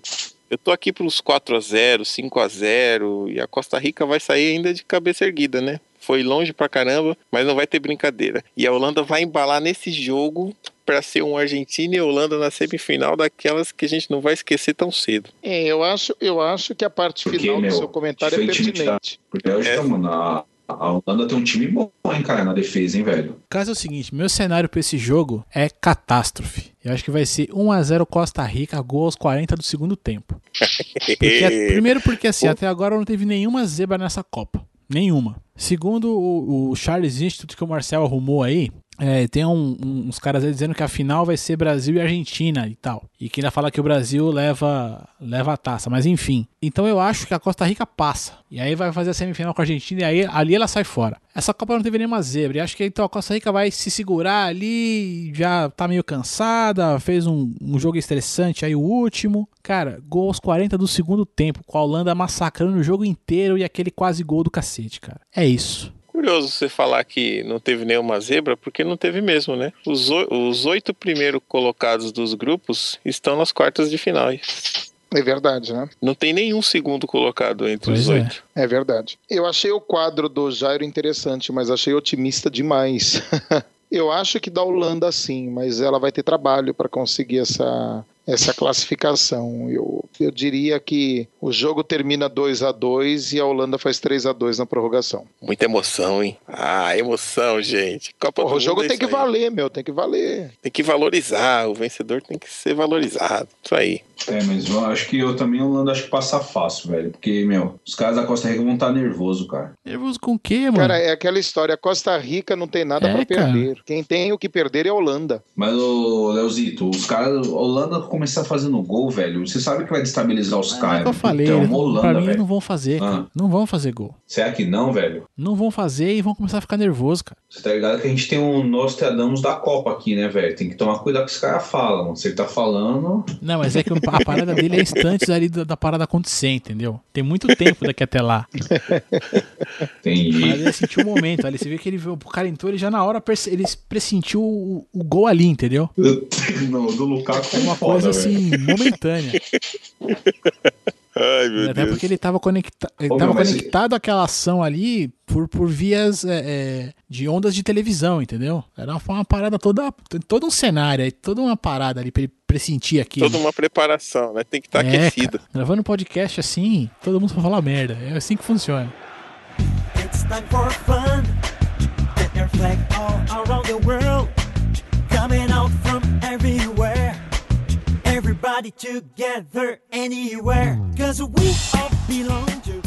S5: Eu tô aqui pelos 4 a 0 5 a 0 e a Costa Rica vai sair ainda de cabeça erguida, né? Foi longe pra caramba, mas não vai ter brincadeira. E a Holanda vai embalar nesse jogo para ser um Argentina e Holanda na semifinal daquelas que a gente não vai esquecer tão cedo.
S6: É, eu acho, eu acho que a parte
S3: Porque,
S6: final
S3: meu,
S6: do seu comentário é
S3: tá-
S6: pertinente.
S3: Porque hoje,
S5: É.
S3: mano, a, Holanda tem um time bom, hein, cara, na defesa, hein, velho.
S2: O caso é o seguinte, meu cenário pra esse jogo é catástrofe. Eu acho que vai ser 1x0 Costa Rica, gol aos 40 do segundo tempo. Porque, primeiro porque assim, até agora não teve nenhuma zebra nessa Copa. Nenhuma. Segundo o, o Charles Institute que o Marcel arrumou aí, é, tem um- um- uns caras aí dizendo que a final vai ser Brasil e Argentina e tal. E que ainda fala que o Brasil leva, leva a taça, mas enfim. Então eu acho que a Costa Rica passa. E aí vai fazer a semifinal com a Argentina e aí ali ela sai fora. Essa Copa não teve nenhuma zebra. E acho que então a Costa Rica vai se segurar ali, já tá meio cansada, fez um, um jogo estressante aí o último. Cara, gol aos 40 do segundo tempo, com a Holanda massacrando o jogo inteiro e aquele quase gol do cacete, cara. É isso.
S5: Curioso você falar que não teve nenhuma zebra, porque não teve mesmo, né? Os, os oito primeiros colocados dos grupos estão nas quartas de final.
S6: É verdade, né?
S5: Não tem nenhum segundo colocado entre
S2: Pois
S5: os
S2: é.
S5: oito.
S6: É verdade. Eu achei o quadro do Jairo interessante, mas achei otimista demais. Eu acho que da Holanda sim, mas ela vai ter trabalho para conseguir essa, essa classificação. Eu, eu diria que o jogo termina 2 a 2 e a Holanda faz 3 a 2 na prorrogação.
S5: Muita emoção, hein? Ah, emoção, gente. Copa
S6: Porra,
S5: do
S6: o jogo
S5: Mundo é
S6: tem que
S5: aí.
S6: valer, meu, tem que valer.
S5: Tem que valorizar. O vencedor tem que ser valorizado. Isso aí.
S3: É, mas eu acho que eu também, a Holanda, acho que passa fácil, velho. Porque, meu, os caras da Costa Rica vão estar nervosos, cara.
S2: Nervoso com o quê, mano?
S6: Cara, é aquela história, Costa Rica não tem nada
S2: É,
S6: para
S2: cara.
S6: perder. Quem tem o que perder é a Holanda.
S3: Mas, ô, Leozito, os caras, a Holanda começar fazendo gol, velho. Você sabe que vai destabilizar os
S2: é o
S3: caras.
S2: eu falei,
S3: Então,
S2: eles
S3: uma
S2: não- pra
S3: Holanda,
S2: mim
S3: velho.
S2: não vão fazer.
S3: Ah.
S2: Não vão fazer gol.
S3: Será que não, velho?
S2: Não vão fazer e vão começar a ficar nervoso, cara.
S3: Você tá ligado que a gente tem um Nostradamus da Copa aqui, né, velho? Tem que tomar cuidado com o que esse cara fala, mano. Se ele tá falando.
S2: Não, mas é que a parada dele é instantes ali da, da parada acontecer, entendeu? Tem muito tempo daqui até lá.
S3: Entendi.
S2: Mas ele sentiu o momento ali. Você vê que ele viu, o cara entrou, ele já na hora ele pressentiu o, o gol ali, entendeu?
S3: Não, do Lukaku
S2: É uma
S3: foda,
S2: coisa assim, momentânea.
S5: Ai, meu
S2: Até
S5: Deus.
S2: porque ele estava conecta ele
S3: Ô,
S2: tava
S3: meu, mas-
S2: conectado àquela ação ali por, por vias é, é, de ondas de televisão, entendeu? Era uma, uma parada toda. Todo um cenário aí, toda uma parada ali pra ele pressentir aquilo.
S5: Toda uma preparação, né? Tem que estar
S2: É,
S5: aquecido.
S2: cara, gravando podcast assim, todo mundo vai falar merda. É assim que funciona.
S8: It's time for fun. Get your flag all around the world. Coming out from everywhere. Together, anywhere. Cause we all belong to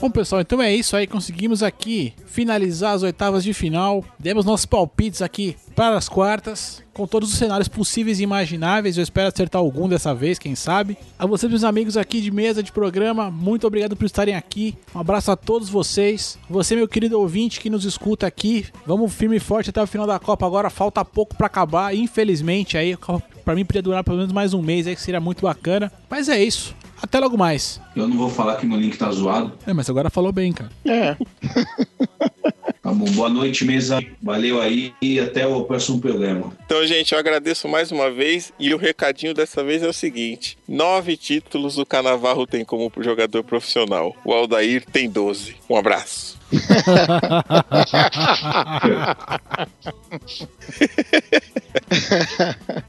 S2: Bom, pessoal, então é isso aí. Conseguimos aqui finalizar as oitavas de final. Demos nossos palpites aqui para as quartas, com todos os cenários possíveis e imagináveis. Eu espero acertar algum dessa vez, quem sabe. A vocês, meus amigos aqui de mesa de programa, muito obrigado por estarem aqui. Um abraço a todos vocês. Você, meu querido ouvinte que nos escuta aqui, vamos firme e forte até o final da Copa. Agora falta pouco para acabar, infelizmente. Aí, para mim, podia durar pelo menos mais um mês aí, que seria muito bacana. Mas é isso. Até logo mais.
S3: Eu não vou falar que meu link tá zoado.
S2: É, mas agora falou bem, cara.
S6: É.
S3: Tá bom, boa noite, mesa. Valeu aí e até o próximo programa.
S5: Então, gente, eu agradeço mais uma vez. E o recadinho dessa vez é o seguinte: nove títulos o Canavarro tem como jogador profissional. O Aldair tem 12. Um abraço.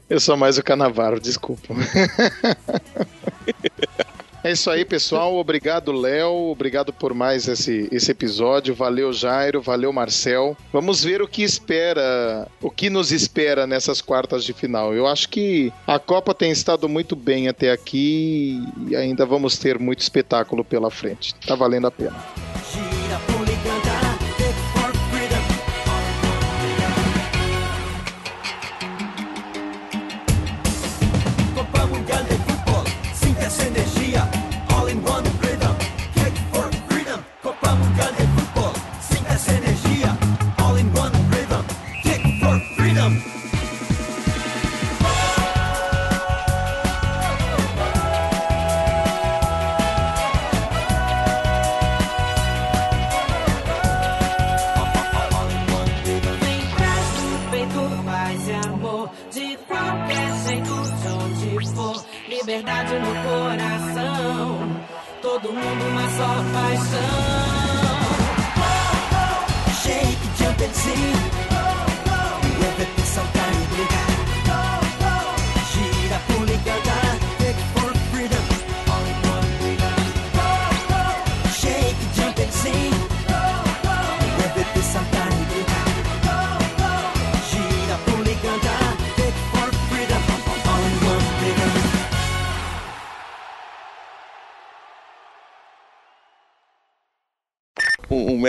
S6: Eu sou mais o Canavaro, desculpa. É isso aí, pessoal. Obrigado, Léo. Obrigado por mais esse, esse episódio. Valeu, Jairo. Valeu, Marcel. Vamos ver o que espera, o que nos espera nessas quartas de final. Eu acho que a Copa tem estado muito bem até aqui e ainda vamos ter muito espetáculo pela frente. Tá valendo a pena.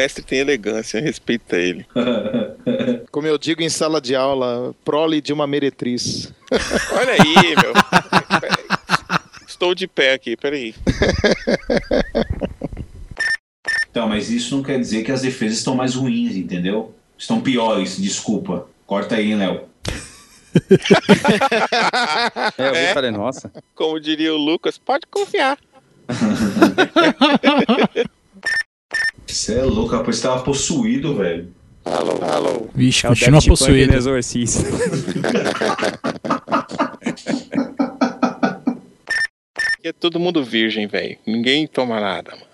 S5: Mestre tem elegância, respeita ele.
S6: Como eu digo em sala de aula, prole de uma meretriz.
S5: Olha aí, meu. Estou de pé aqui, peraí.
S3: Então, mas isso não quer dizer que as defesas estão mais ruins, entendeu? Estão piores, desculpa. Corta aí, hein, Léo.
S4: É, eu e
S5: É.
S4: falei, nossa.
S5: Como diria o Lucas, pode confiar.
S3: Você é louco, rapaz. Você tava possuído, velho.
S5: Alô, alô.
S2: Vixe,
S4: É
S2: continua
S4: Daft no
S2: possuído.
S4: Exorcista.
S5: Aqui é todo mundo virgem, velho. Ninguém toma nada, mano.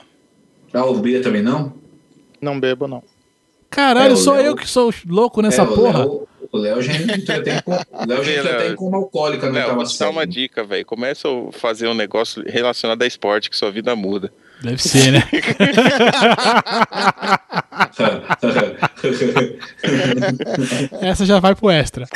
S3: Ah, o Bia também não?
S6: Não bebo, não.
S2: Caralho,
S3: É,
S2: sou
S3: Léo-
S2: eu que sou louco nessa
S3: É,
S2: porra.
S3: Léo- O Léo já entrou até com, o Léo já com uma alcoólica
S5: Léo,
S3: oitava
S5: vou te dar uma dica, velho. Começa a fazer um negócio relacionado a esporte, que sua vida muda.
S2: Deve ser, né? Essa já vai pro extra.